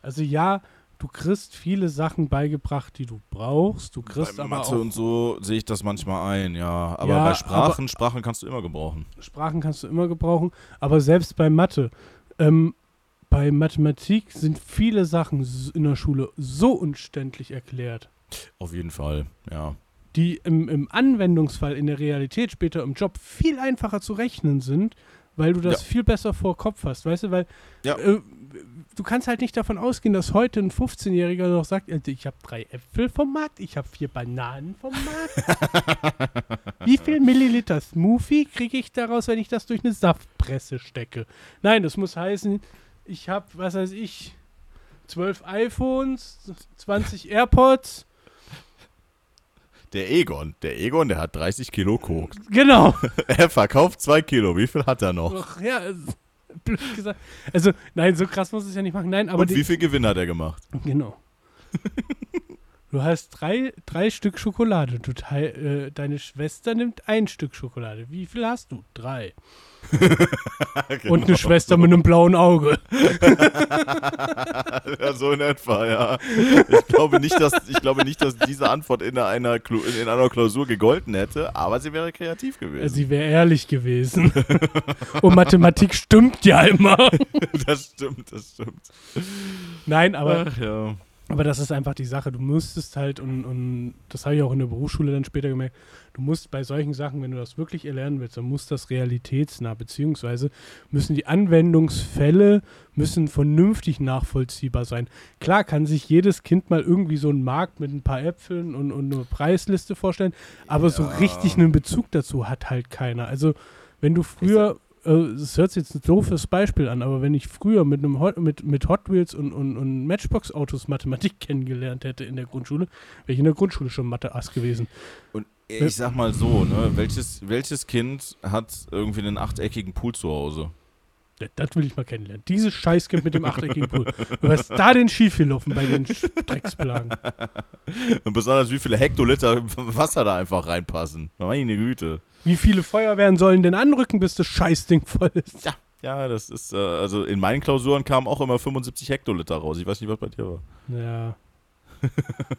Also ja, du kriegst viele Sachen beigebracht, die du brauchst. Du kriegst Bei aber Mathe auch und so sehe ich das manchmal ein, ja. Aber Ja, bei Sprachen, Sprachen kannst du immer gebrauchen. Sprachen kannst du immer gebrauchen, aber selbst bei Mathe, ähm, bei Mathematik sind viele Sachen in der Schule so unständlich erklärt. Auf jeden Fall, ja. die im, im Anwendungsfall in der Realität später im Job viel einfacher zu rechnen sind, weil du das Ja. viel besser vor Kopf hast, weißt du, weil Ja. äh, du kannst halt nicht davon ausgehen, dass heute ein 15-Jähriger noch sagt, also ich habe drei Äpfel vom Markt, ich habe vier Bananen vom Markt. Wie viel Milliliter Smoothie kriege ich daraus, wenn ich das durch eine Saftpresse stecke? Nein, das muss heißen, ich habe, was weiß ich, 12 iPhones, 20 AirPods, Der Egon, der Egon, der hat 30 Kilo Koks. genau. Er verkauft 2 Kilo. Wie viel hat er noch? Ach, ja, es- blöd gesagt. Also, nein, so krass muss es ja nicht machen. Nein, aber Und wie viel Gewinn hat er gemacht? genau. Du hast drei, drei Stück Schokolade. Du teil, äh, deine Schwester nimmt ein Stück Schokolade. Wie viel hast du? Drei. Und eine Genau. Schwester mit einem blauen Auge. ja, so in etwa, ja. Ich glaube nicht, dass, ich glaube nicht, dass diese Antwort in einer, Klu- in einer Klausur gegolten hätte, aber sie wäre kreativ gewesen. Sie wäre ehrlich gewesen. Und Mathematik stimmt ja immer. das stimmt, das stimmt. Nein, aber Ach, ja. Aber das ist einfach die Sache. Du musstest halt, und, und das habe ich auch in der Berufsschule dann später gemerkt, du musst bei solchen Sachen, wenn du das wirklich erlernen willst, dann muss das realitätsnah, beziehungsweise müssen die Anwendungsfälle müssen vernünftig nachvollziehbar sein. Klar kann sich jedes Kind mal irgendwie so einen Markt mit ein paar Äpfeln und, und eine Preisliste vorstellen, aber so Ja. richtig einen Bezug dazu hat halt keiner. Also wenn du früher, es hört sich jetzt ein doofes Beispiel an, aber wenn ich früher mit einem Hot, mit, mit Hot Wheels und, und, und Matchbox-Autos Mathematik kennengelernt hätte in der Grundschule, wäre ich in der Grundschule schon Mathe-Ass gewesen. Und ich sag mal so, ne, welches, welches Kind hat irgendwie einen achteckigen Pool zu Hause? Das, das will ich mal kennenlernen. Dieses Scheißkind mit dem achteckigen Pool. Du hast da den Schief gelaufen bei den Drecksbelagen. Und besonders wie viele Hektoliter Wasser da einfach reinpassen. Meine Güte. Wie viele Feuerwehren sollen denn anrücken, bis das Scheißding voll ist? Ja. Ja, das ist, äh, also in meinen Klausuren kamen auch immer 75 Hektoliter raus. Ich weiß nicht, was bei dir war. Ja.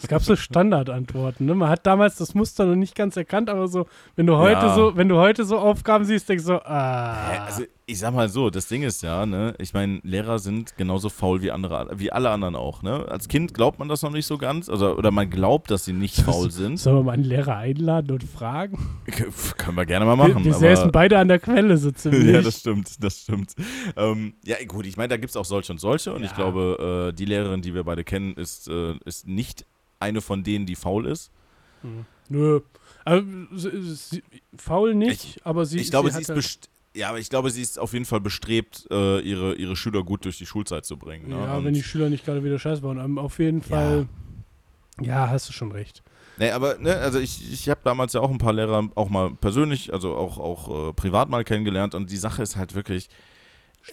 Es gab so Standardantworten. Ne? Man hat damals das Muster noch nicht ganz erkannt, aber so, wenn du heute Ja. so, wenn du heute so Aufgaben siehst, denkst du so, ah. Hä, Also ich sag mal so, das Ding ist ja, ne, ich meine, Lehrer sind genauso faul wie andere, wie alle anderen auch, ne? Als Kind glaubt man das noch nicht so ganz, also oder man glaubt, dass sie nicht faul sind. Sollen wir mal einen Lehrer einladen und fragen? Können wir gerne mal machen. wir wir säßen beide an der Quelle so ziemlich. ja, das stimmt, das stimmt. Ähm, ja, gut, ich meine, da gibt es auch solche und solche und ich Ja. glaube, äh, die Lehrerin, die wir beide kennen, ist, äh, ist nicht eine von denen, die faul ist. Nö. Also, sie, sie, faul nicht, aber sie ich glaube, sie sie ist halt- best ja, aber ich glaube, sie ist auf jeden Fall bestrebt, äh, ihre, ihre Schüler gut durch die Schulzeit zu bringen. Ne? Ja, Und- wenn die Schüler nicht gerade wieder scheiße waren. Ähm, Auf jeden Fall. Ja, hast du schon recht. Nee, aber, ne, also ich, ich habe damals ja auch ein paar Lehrer auch mal persönlich, also auch, auch äh, privat mal kennengelernt und die Sache ist halt wirklich,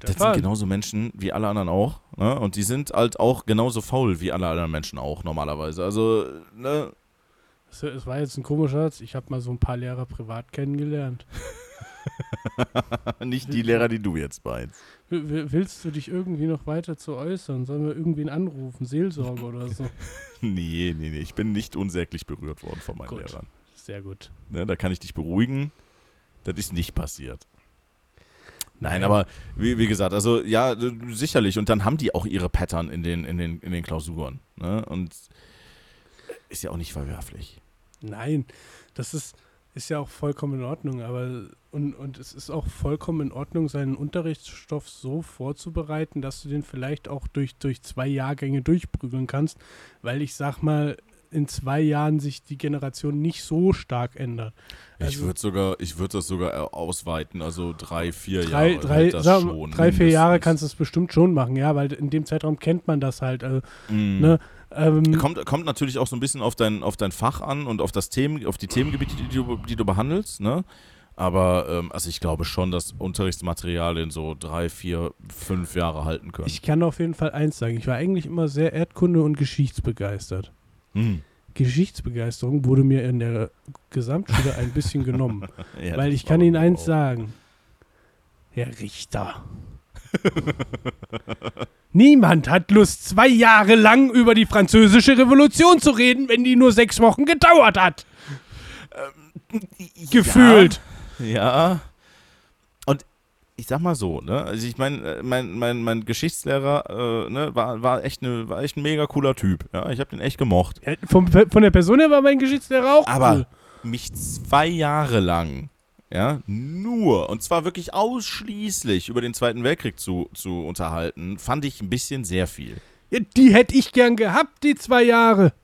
das sind Stefan. genauso Menschen wie alle anderen auch, ne? Und die sind halt auch genauso faul wie alle anderen Menschen auch normalerweise. Also, ne, Es es war jetzt ein komischer Satz. Ich habe mal so ein paar Lehrer privat kennengelernt. nicht die Lehrer, die du jetzt meinst. Willst du dich irgendwie noch weiter zu äußern? Sollen wir irgendwen anrufen? Seelsorge oder so? Nee, nee, nee, ich bin nicht unsäglich berührt worden von meinen Gut. Lehrern. Sehr gut. Ne, da kann ich dich beruhigen. Das ist nicht passiert. Nein, aber wie, wie gesagt, also ja, sicherlich. Und dann haben die auch ihre Pattern in den, in den, in den Klausuren. Ne? Und ist ja auch nicht verwerflich. Nein, das ist, ist ja auch vollkommen in Ordnung, aber und, und es ist auch vollkommen in Ordnung, seinen Unterrichtsstoff so vorzubereiten, dass du den vielleicht auch durch, durch zwei Jahrgänge durchprügeln kannst, weil ich sag mal, in zwei Jahren sich die Generation nicht so stark ändert. Ich Also- würde sogar, ich würde das sogar äh, ausweiten, also drei, vier Drei, Jahre. drei, hält das sag, schon drei vier Jahre kannst du es bestimmt schon machen, ja, weil in dem Zeitraum kennt man das halt. Also, Mm. ne, ähm, Kommt, kommt natürlich auch so ein bisschen auf dein, auf dein Fach an und auf das Themen, auf die Themengebiete, die du, die du behandelst, ne? Aber ähm, also ich glaube schon, dass Unterrichtsmaterialien so drei, vier, fünf Jahre halten können. ich kann auf jeden Fall eins sagen, ich war eigentlich immer sehr Erdkunde- und geschichtsbegeistert. Hm. Geschichtsbegeisterung wurde mir in der Gesamtschule ein bisschen genommen. Ja, weil ich kann Ihnen eins auch- sagen. Herr Richter. Niemand hat Lust, zwei Jahre lang über die französische Revolution zu reden, wenn die nur sechs Wochen gedauert hat. Gefühlt. Ja. Und ich sag mal so, ne? Also ich meine, mein, mein, mein Geschichtslehrer äh, ne, war, war, echt ne, war echt ein mega cooler Typ. Ja? Ich habe den echt gemocht. Ja, vom, von der Person her war mein Geschichtslehrer auch Aber cool. mich zwei Jahre lang, ja, nur, und zwar wirklich ausschließlich über den Zweiten Weltkrieg zu, zu unterhalten, fand ich ein bisschen sehr viel. Ja, die hätte ich gern gehabt, die zwei Jahre.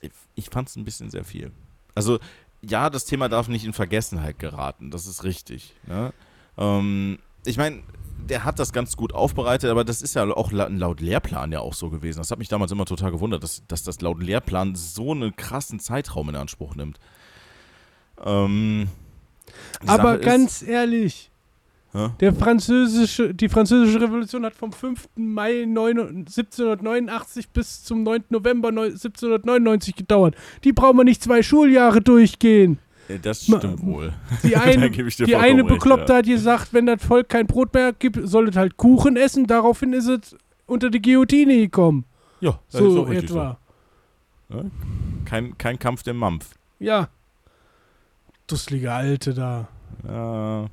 Ich, ich fand es ein bisschen sehr viel. Also, ja, das Thema darf nicht in Vergessenheit geraten, das ist richtig. Ne? Ähm, ich meine, der hat das ganz gut aufbereitet, aber das ist ja auch la- laut Lehrplan ja auch so gewesen. Das hat mich damals immer total gewundert, dass, dass das laut Lehrplan so einen krassen Zeitraum in Anspruch nimmt. Ähm, Aber Sache ist- ganz ehrlich, Hä? der französische, die französische Revolution hat vom 5. Mai 9 1789 bis zum 9. November 9 1799 gedauert. Die brauchen wir nicht zwei Schuljahre durchgehen. Das Ma- stimmt wohl. Die eine, gebe ich dir die eine recht, Bekloppte ja. hat gesagt, wenn das Volk kein Brot mehr gibt, soll es halt Kuchen essen. Daraufhin ist es unter die Guillotine gekommen. Ja, das ist So etwa. So. Kein, kein Kampf der Mampf. Ja. Dusselige Alte da. Ja.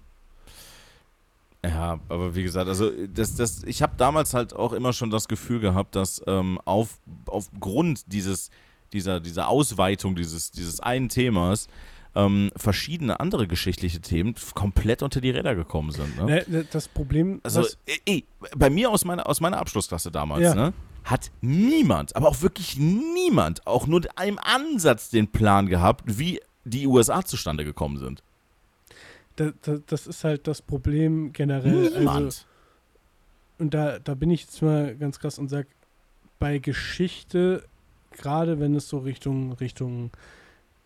Ja, aber wie gesagt, also das, das, ich habe damals halt auch immer schon das Gefühl gehabt, dass ähm, auf, aufgrund dieses, dieser, dieser Ausweitung dieses, dieses einen Themas ähm, verschiedene andere geschichtliche Themen komplett unter die Räder gekommen sind. Ne? Ne, ne, Das Problem, Also, was, ey, bei mir aus meiner, aus meiner Abschlussklasse damals, Ja. ne, hat niemand, aber auch wirklich niemand, auch nur in einem Ansatz den Plan gehabt, wie die USA zustande gekommen sind. da, da, das ist halt das Problem generell. Niemand. Also, und da, da bin ich jetzt mal ganz krass und sag, bei Geschichte, gerade wenn es so Richtung, Richtung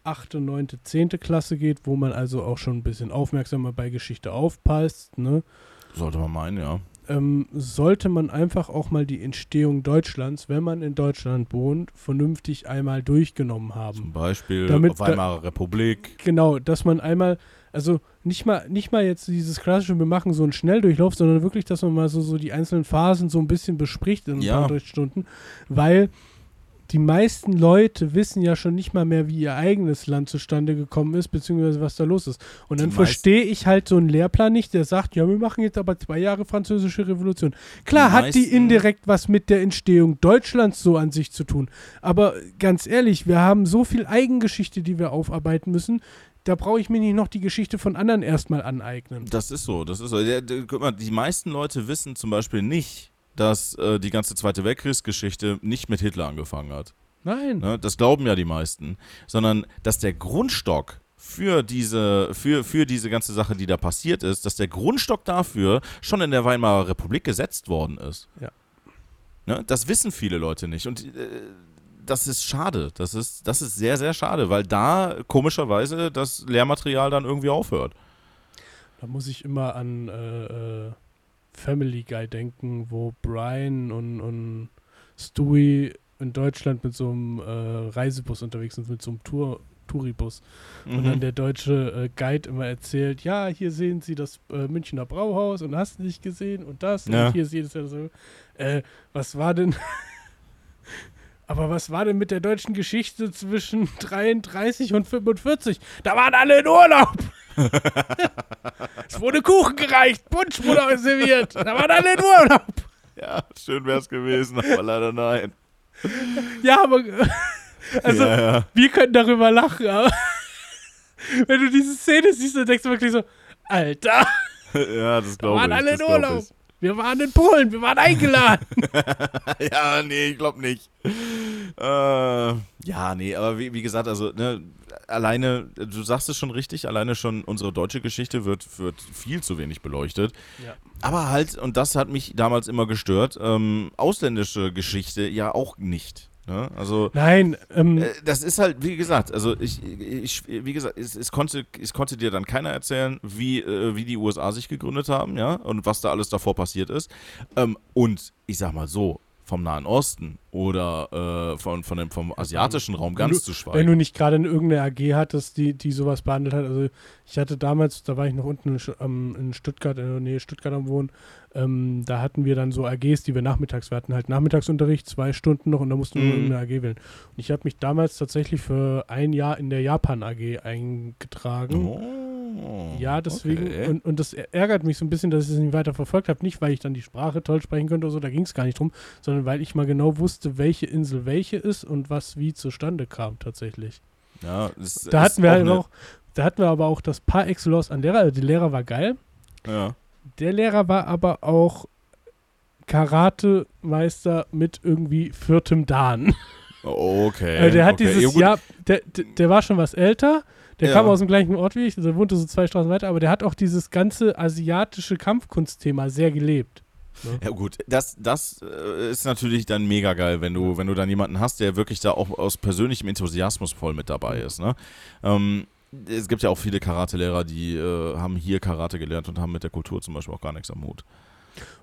8., 9., 10. Klasse geht, wo man also auch schon ein bisschen aufmerksamer bei Geschichte aufpasst, ne, Sollte man meinen, ja. Ähm, sollte man einfach auch mal die Entstehung Deutschlands, wenn man in Deutschland wohnt, vernünftig einmal durchgenommen haben. Zum Beispiel Damit da- Weimarer Republik. Genau, dass man einmal, also nicht mal, nicht mal jetzt dieses klassische, wir machen so einen Schnelldurchlauf, sondern wirklich, dass man mal so, so die einzelnen Phasen so ein bisschen bespricht in ein Ja. paar Durchstunden, weil die meisten Leute wissen ja schon nicht mal mehr, wie ihr eigenes Land zustande gekommen ist, beziehungsweise was da los ist. Und dann Die verstehe ich halt so einen Lehrplan nicht, der sagt, ja, wir machen jetzt aber zwei Jahre französische Revolution. Klar Die hat die indirekt was mit der Entstehung Deutschlands so an sich zu tun. Aber ganz ehrlich, wir haben so viel Eigengeschichte, die wir aufarbeiten müssen. Da brauche ich mir nicht noch die Geschichte von anderen erstmal aneignen. Das ist so, das ist so. Mal, die meisten Leute wissen zum Beispiel nicht, dass äh, die ganze Zweite Weltkriegsgeschichte nicht mit Hitler angefangen hat. Nein. Ne? Das glauben ja die meisten. Sondern, dass der Grundstock für diese, für, für diese ganze Sache, die da passiert ist, dass der Grundstock dafür schon in der Weimarer Republik gesetzt worden ist. Ja. Ne? Das wissen viele Leute nicht. Und äh, das ist schade. Das ist, das ist sehr, sehr schade, weil da komischerweise das Lehrmaterial dann irgendwie aufhört. Da muss ich immer an äh, äh, Family Guy denken, wo Brian und, und Stewie in Deutschland mit so einem äh, Reisebus unterwegs sind, mit so einem Tour, Touribus. Und dann Mhm. der deutsche äh, Guide immer erzählt, ja, hier sehen Sie das äh, Münchner Brauhaus und hast nicht gesehen und das Ja. und hier es ja so. Äh, was war denn... Aber was war denn mit der deutschen Geschichte zwischen 33 und 45? Da waren alle in Urlaub. es wurde Kuchen gereicht, Punsch wurde serviert. Da waren alle in Urlaub. Ja, schön wär's gewesen, aber leider nein. Ja, aber also ja, ja. wir können darüber lachen, aber wenn du diese Szene siehst, dann denkst du wirklich so, Alter, ja, das da glaube ich. waren alle in Urlaub. ich. Wir waren in Polen, wir waren eingeladen. ja, nee, ich glaube nicht. Äh, ja, nee, aber wie, wie gesagt, also, ne, alleine, du sagst es schon richtig, alleine schon unsere deutsche Geschichte wird, wird viel zu wenig beleuchtet. Ja. Aber halt, und das hat mich damals immer gestört, ähm, ausländische Geschichte ja auch nicht. Ne? Also, Nein, ähm, äh, das ist halt, wie gesagt, also ich, ich wie gesagt, es, es, konnte, es konnte dir dann keiner erzählen, wie, äh, wie die USA sich gegründet haben, ja, und was da alles davor passiert ist. Ähm, und ich sag mal so, vom Nahen Osten oder äh, von, von dem, vom asiatischen Raum Wenn ganz du- zu wenn schweigen. du nicht gerade in irgendeiner AG hattest, die, die sowas behandelt hat. Also ich hatte damals, da war ich noch unten in Stuttgart, in der Nähe Stuttgart am Wohnen, ähm, da hatten wir dann so AGs, die wir nachmittags, wir hatten halt Nachmittagsunterricht, zwei Stunden noch und da mussten wir Mhm. irgendeine AG wählen. Und ich habe mich damals tatsächlich für ein Jahr in der Japan AG eingetragen. Oh. Ja, deswegen, okay. und, und das ärgert mich so ein bisschen, dass ich es nicht weiter verfolgt habe. Nicht, weil ich dann die Sprache toll sprechen könnte oder so, da ging es gar nicht drum, sondern weil ich mal genau wusste, welche Insel welche ist und was wie zustande kam tatsächlich. ja, das Da ist hatten wir auch halt eine- auch, da hatten wir aber auch das Par excellence an Lehrer. Also die Lehrer war geil. Ja. Der Lehrer war aber auch Karatemeister mit irgendwie viertem Dan. Okay. Also der hat okay. dieses ja. Jahr, der, der, der war schon was älter, der Ja. kam aus dem gleichen Ort wie ich, der wohnte so zwei Straßen weiter, aber der hat auch dieses ganze asiatische Kampfkunstthema sehr gelebt. Ja gut, das, das äh, ist natürlich dann mega geil, wenn du, wenn du dann jemanden hast, der wirklich da auch aus persönlichem Enthusiasmus voll mit dabei ist. Ne? Ähm, es gibt ja auch viele Karate-Lehrer, die äh, haben hier Karate gelernt und haben mit der Kultur zum Beispiel auch gar nichts am Hut.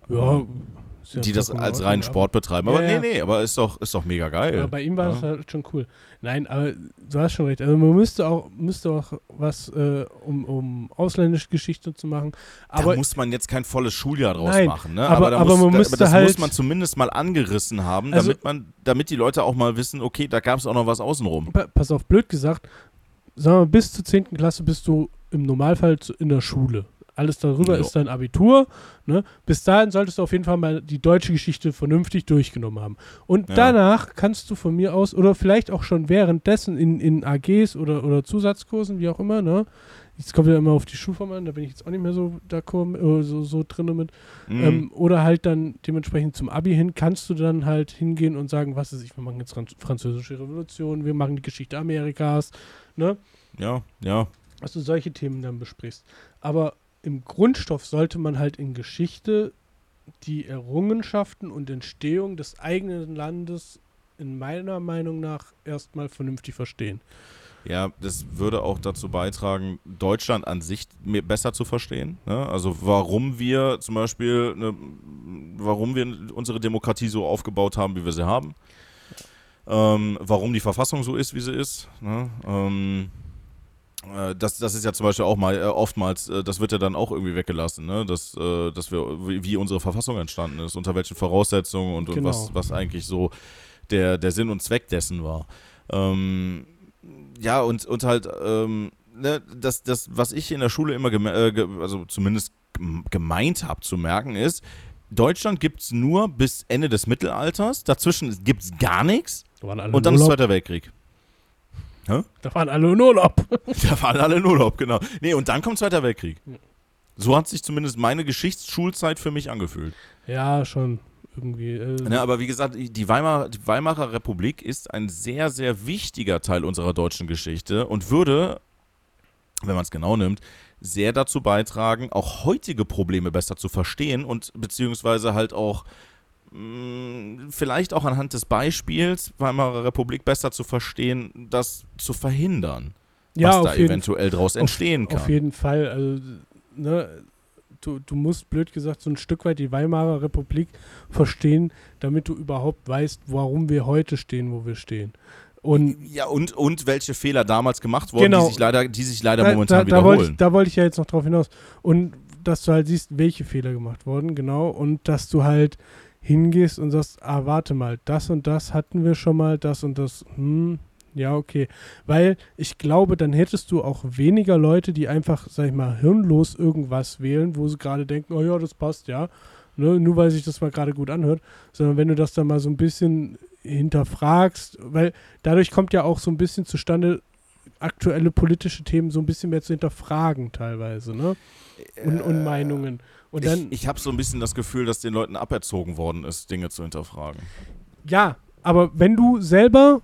Ja, ja die das als in reinen Ordnung, Sport betreiben. Aber Ja, ja. nee, nee, aber ist doch, ist doch mega geil. Aber, aber bei ihm war ja. das halt schon cool. Nein, aber du hast schon recht. Also man müsste auch, müsste auch was, äh, um, um ausländische Geschichte zu machen. Aber da muss man jetzt kein volles Schuljahr draus Nein, machen, ne? aber- da aber muss, man da, müsste das halt- muss man zumindest mal angerissen haben, Also- damit man, damit die Leute auch mal wissen, okay, da gab es auch noch was außenrum. pa- pass auf, blöd gesagt, sagen wir bis zur 10. Klasse bist du im Normalfall in der Schule. Alles darüber Ja. ist dein Abitur. Ne? Bis dahin solltest du auf jeden Fall mal die deutsche Geschichte vernünftig durchgenommen haben. Und Ja. danach kannst du von mir aus, oder vielleicht auch schon währenddessen in, in AGs oder, oder Zusatzkursen, wie auch immer, ne? Jetzt kommt ja immer auf die Schulform an, da bin ich jetzt auch nicht mehr so d'accord, äh, so, so drin mit. Mhm. Ähm, oder halt dann dementsprechend zum Abi hin, kannst du dann halt hingehen und sagen, was ist ich, wir machen jetzt Franz französische Revolution, wir machen die Geschichte Amerikas, ne? ja, ja. Dass du solche Themen dann besprichst. Aber im Grundstoff sollte man halt in Geschichte die Errungenschaften und Entstehung des eigenen Landes in meiner Meinung nach erstmal vernünftig verstehen. Ja, das würde auch dazu beitragen, Deutschland an sich besser zu verstehen. Ne? Also warum wir zum Beispiel, ne, warum wir unsere Demokratie so aufgebaut haben, wie wir sie haben. Ähm, warum die Verfassung so ist, wie sie ist. Ne? Ähm, äh, das, das ist ja zum Beispiel auch mal äh, oftmals, äh, das wird ja dann auch irgendwie weggelassen, ne? dass, äh, dass wir, wie, wie unsere Verfassung entstanden ist, unter welchen Voraussetzungen und, und Genau. was, was eigentlich so der, der Sinn und Zweck dessen war. Ähm, ja, und, und halt, ähm, ne, das, das, was ich in der Schule immer, äh, also zumindest gem- gemeint habe zu merken, ist, Deutschland gibt es nur bis Ende des Mittelalters, dazwischen gibt es gar nichts und dann in ist Urlaub. Zweiter Weltkrieg. Da waren alle in Urlaub. Da waren alle in Urlaub, genau. Nee, und dann kommt Zweiter Weltkrieg. So hat sich zumindest meine Geschichtsschulzeit für mich angefühlt. ja, schon irgendwie. Äh, Ne, aber wie gesagt, die, Weimar, die Weimarer Republik ist ein sehr, sehr wichtiger Teil unserer deutschen Geschichte und würde, wenn man es genau nimmt, sehr dazu beitragen, auch heutige Probleme besser zu verstehen und beziehungsweise halt auch vielleicht auch anhand des Beispiels Weimarer Republik besser zu verstehen, das zu verhindern, ja, was da jeden eventuell daraus entstehen kann. Auf jeden Fall. Also, ne, du, du musst, blöd gesagt, so ein Stück weit die Weimarer Republik verstehen, damit du überhaupt weißt, warum wir heute stehen, wo wir stehen. Und Ja, und, und welche Fehler damals gemacht wurden, Genau. die sich leider, die sich leider da, momentan da, da wollte wiederholen. ich, da wollte ich ja jetzt noch drauf hinaus. Und dass du halt siehst, welche Fehler gemacht wurden, genau. Und dass du halt hingehst und sagst, ah, warte mal, das und das hatten wir schon mal, das und das, hm, ja, okay. Weil ich glaube, dann hättest du auch weniger Leute, die einfach, sag ich mal, hirnlos irgendwas wählen, wo sie gerade denken, oh ja, das passt, ja. Ne, nur weil sich das mal gerade gut anhört, sondern wenn du das dann mal so ein bisschen hinterfragst, weil dadurch kommt ja auch so ein bisschen zustande, aktuelle politische Themen so ein bisschen mehr zu hinterfragen teilweise, ne? Und, und Meinungen. Und dann, Äh, ich ich habe so ein bisschen das Gefühl, dass den Leuten aberzogen worden ist, Dinge zu hinterfragen. ja, aber wenn du selber,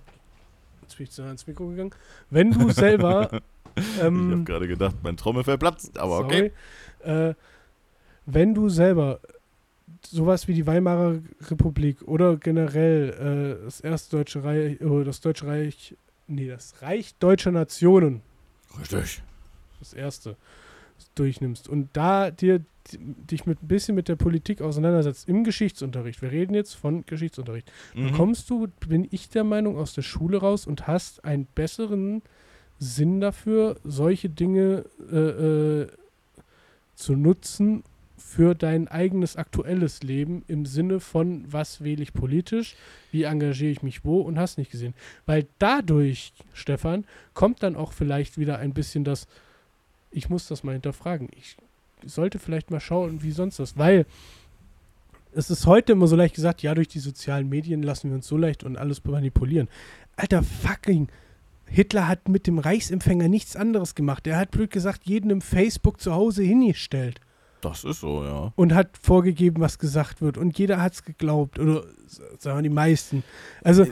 jetzt bin ich zu nah ins Mikro gegangen, wenn du selber, ich habe ähm, gerade gedacht, mein Trommelfell platzt, aber okay. sorry, äh, wenn du selber sowas wie die Weimarer Republik oder generell äh, das erste Deutsche Reich, oder das Deutsche Reich, nee, das Reich deutscher Nationen, Richtig. das erste durchnimmst und da dir dich mit ein bisschen mit der Politik auseinandersetzt im Geschichtsunterricht. Wir reden jetzt von Geschichtsunterricht. Mhm. Bekommst du, bin ich der Meinung, aus der Schule raus und hast einen besseren Sinn dafür, solche Dinge äh, äh, zu nutzen für dein eigenes aktuelles Leben im Sinne von, was wähle ich politisch, wie engagiere ich mich wo und hast nicht gesehen. Weil dadurch, Stefan, kommt dann auch vielleicht wieder ein bisschen das ich muss das mal hinterfragen. Ich sollte vielleicht mal schauen, wie sonst was, weil es ist heute immer so leicht gesagt, ja, durch die sozialen Medien lassen wir uns so leicht und alles manipulieren. Alter, fucking Hitler hat mit dem Reichsempfänger nichts anderes gemacht. Er hat blöd gesagt jeden im Facebook zu Hause hingestellt Das ist so, ja. und hat vorgegeben, was gesagt wird. Und jeder hat es geglaubt. Oder sagen wir die meisten. Also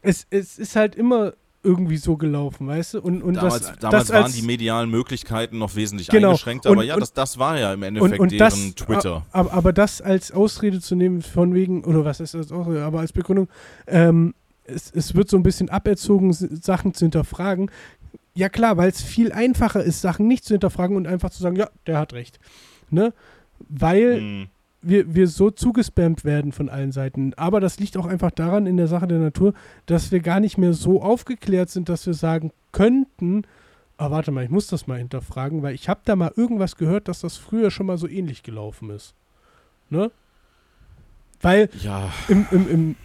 es, es ist halt immer irgendwie so gelaufen, weißt du? Und, und damals das, damals das waren die medialen Möglichkeiten noch wesentlich Genau. eingeschränkt, aber Und- ja, und- das, das war ja im Endeffekt und deren das, Twitter. Aber, aber das als Ausrede zu nehmen, von wegen, oder was ist das Ausrede, aber als Begründung, ähm, es, es wird so ein bisschen aberzogen, Sachen zu hinterfragen. Ja klar, weil es viel einfacher ist, Sachen nicht zu hinterfragen und einfach zu sagen, ja, der hat recht. Ne? Weil Hm. Wir, wir so zugespammt werden von allen Seiten. Aber das liegt auch einfach daran in der Sache der Natur, dass wir gar nicht mehr so aufgeklärt sind, dass wir sagen könnten, ah, warte mal, ich muss das mal hinterfragen, weil ich habe da mal irgendwas gehört, dass das früher schon mal so ähnlich gelaufen ist. Ne? Weil Ja, im, im, im,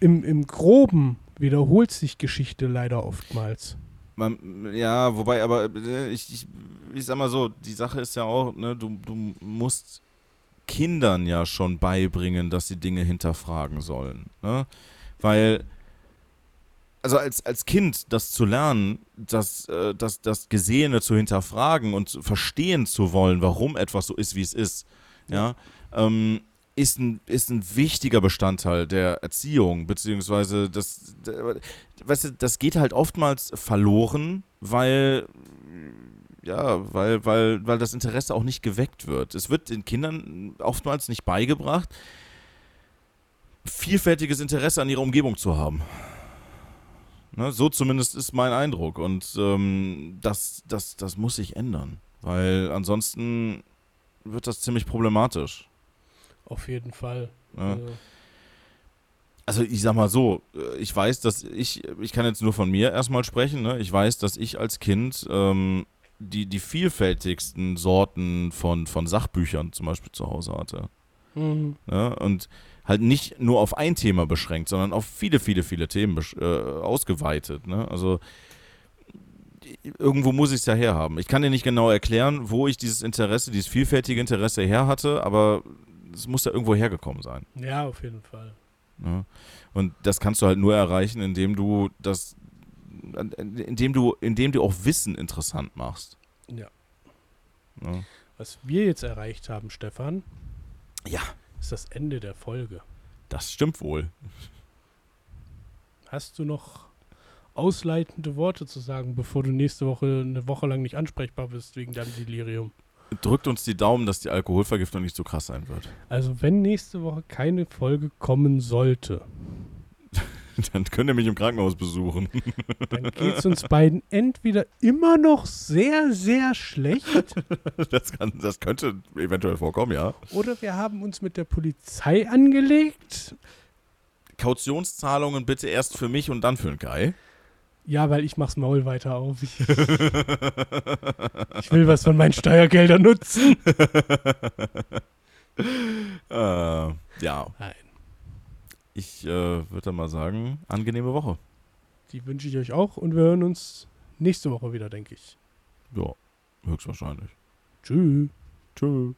im, im Groben wiederholt sich Geschichte leider oftmals. man, ja, wobei, aber äh, ich, ich, ich sag mal so, die Sache ist ja auch, ne, du, du musst Kindern ja schon beibringen, dass sie Dinge hinterfragen sollen. Ne? Weil, also als, als Kind das zu lernen, das, äh, das, das Gesehene zu hinterfragen und zu verstehen zu wollen, warum etwas so ist, wie es ist, ja, ähm, ist ein, ist ein wichtiger Bestandteil der Erziehung, beziehungsweise das, weißt du, das geht halt oftmals verloren, weil, ja, weil, weil, weil das Interesse auch nicht geweckt wird. Es wird den Kindern oftmals nicht beigebracht, vielfältiges Interesse an ihrer Umgebung zu haben. Ne, so zumindest ist mein Eindruck. Und ähm, das, das, das muss sich ändern, weil ansonsten wird das ziemlich problematisch. Auf jeden Fall. Ja. Also, Also ich sag mal so, ich weiß, dass ich, ich kann jetzt nur von mir erstmal sprechen, ne? ich weiß, dass ich als Kind ähm, die, die vielfältigsten Sorten von, von Sachbüchern zum Beispiel zu Hause hatte. mhm. Ne? Und halt nicht nur auf ein Thema beschränkt, sondern auf viele, viele, viele Themen äh, ausgeweitet. Ne? Also irgendwo muss ich es ja herhaben. Ich kann dir nicht genau erklären, wo ich dieses Interesse, dieses vielfältige Interesse her hatte, aber es muss ja irgendwo hergekommen sein. Ja, auf jeden Fall. Ja. Und das kannst du halt nur erreichen, indem du das, indem du, indem du auch Wissen interessant machst. Ja. Ja. Was wir jetzt erreicht haben, Stefan, ja, ist das Ende der Folge. das stimmt wohl. Hast du noch ausleitende Worte zu sagen, bevor du nächste Woche eine Woche lang nicht ansprechbar bist wegen deinem Delirium? Drückt uns die Daumen, dass die Alkoholvergiftung nicht so krass sein wird. Also wenn nächste Woche keine Folge kommen sollte, Dann könnt ihr mich im Krankenhaus besuchen. dann geht es uns beiden entweder immer noch sehr, sehr schlecht Das, kann, das könnte eventuell vorkommen, ja. oder wir haben uns mit der Polizei angelegt. Kautionszahlungen bitte erst für mich und dann für den Kai. Ja, weil ich mach's Maul weiter auf. Ich, ich will was von meinen Steuergeldern nutzen. Äh, ja, Nein, ich äh, würde dann mal sagen, angenehme Woche. die wünsche ich euch auch und wir hören uns nächste Woche wieder, denke ich. Ja, höchstwahrscheinlich. Tschüss. Tschüss.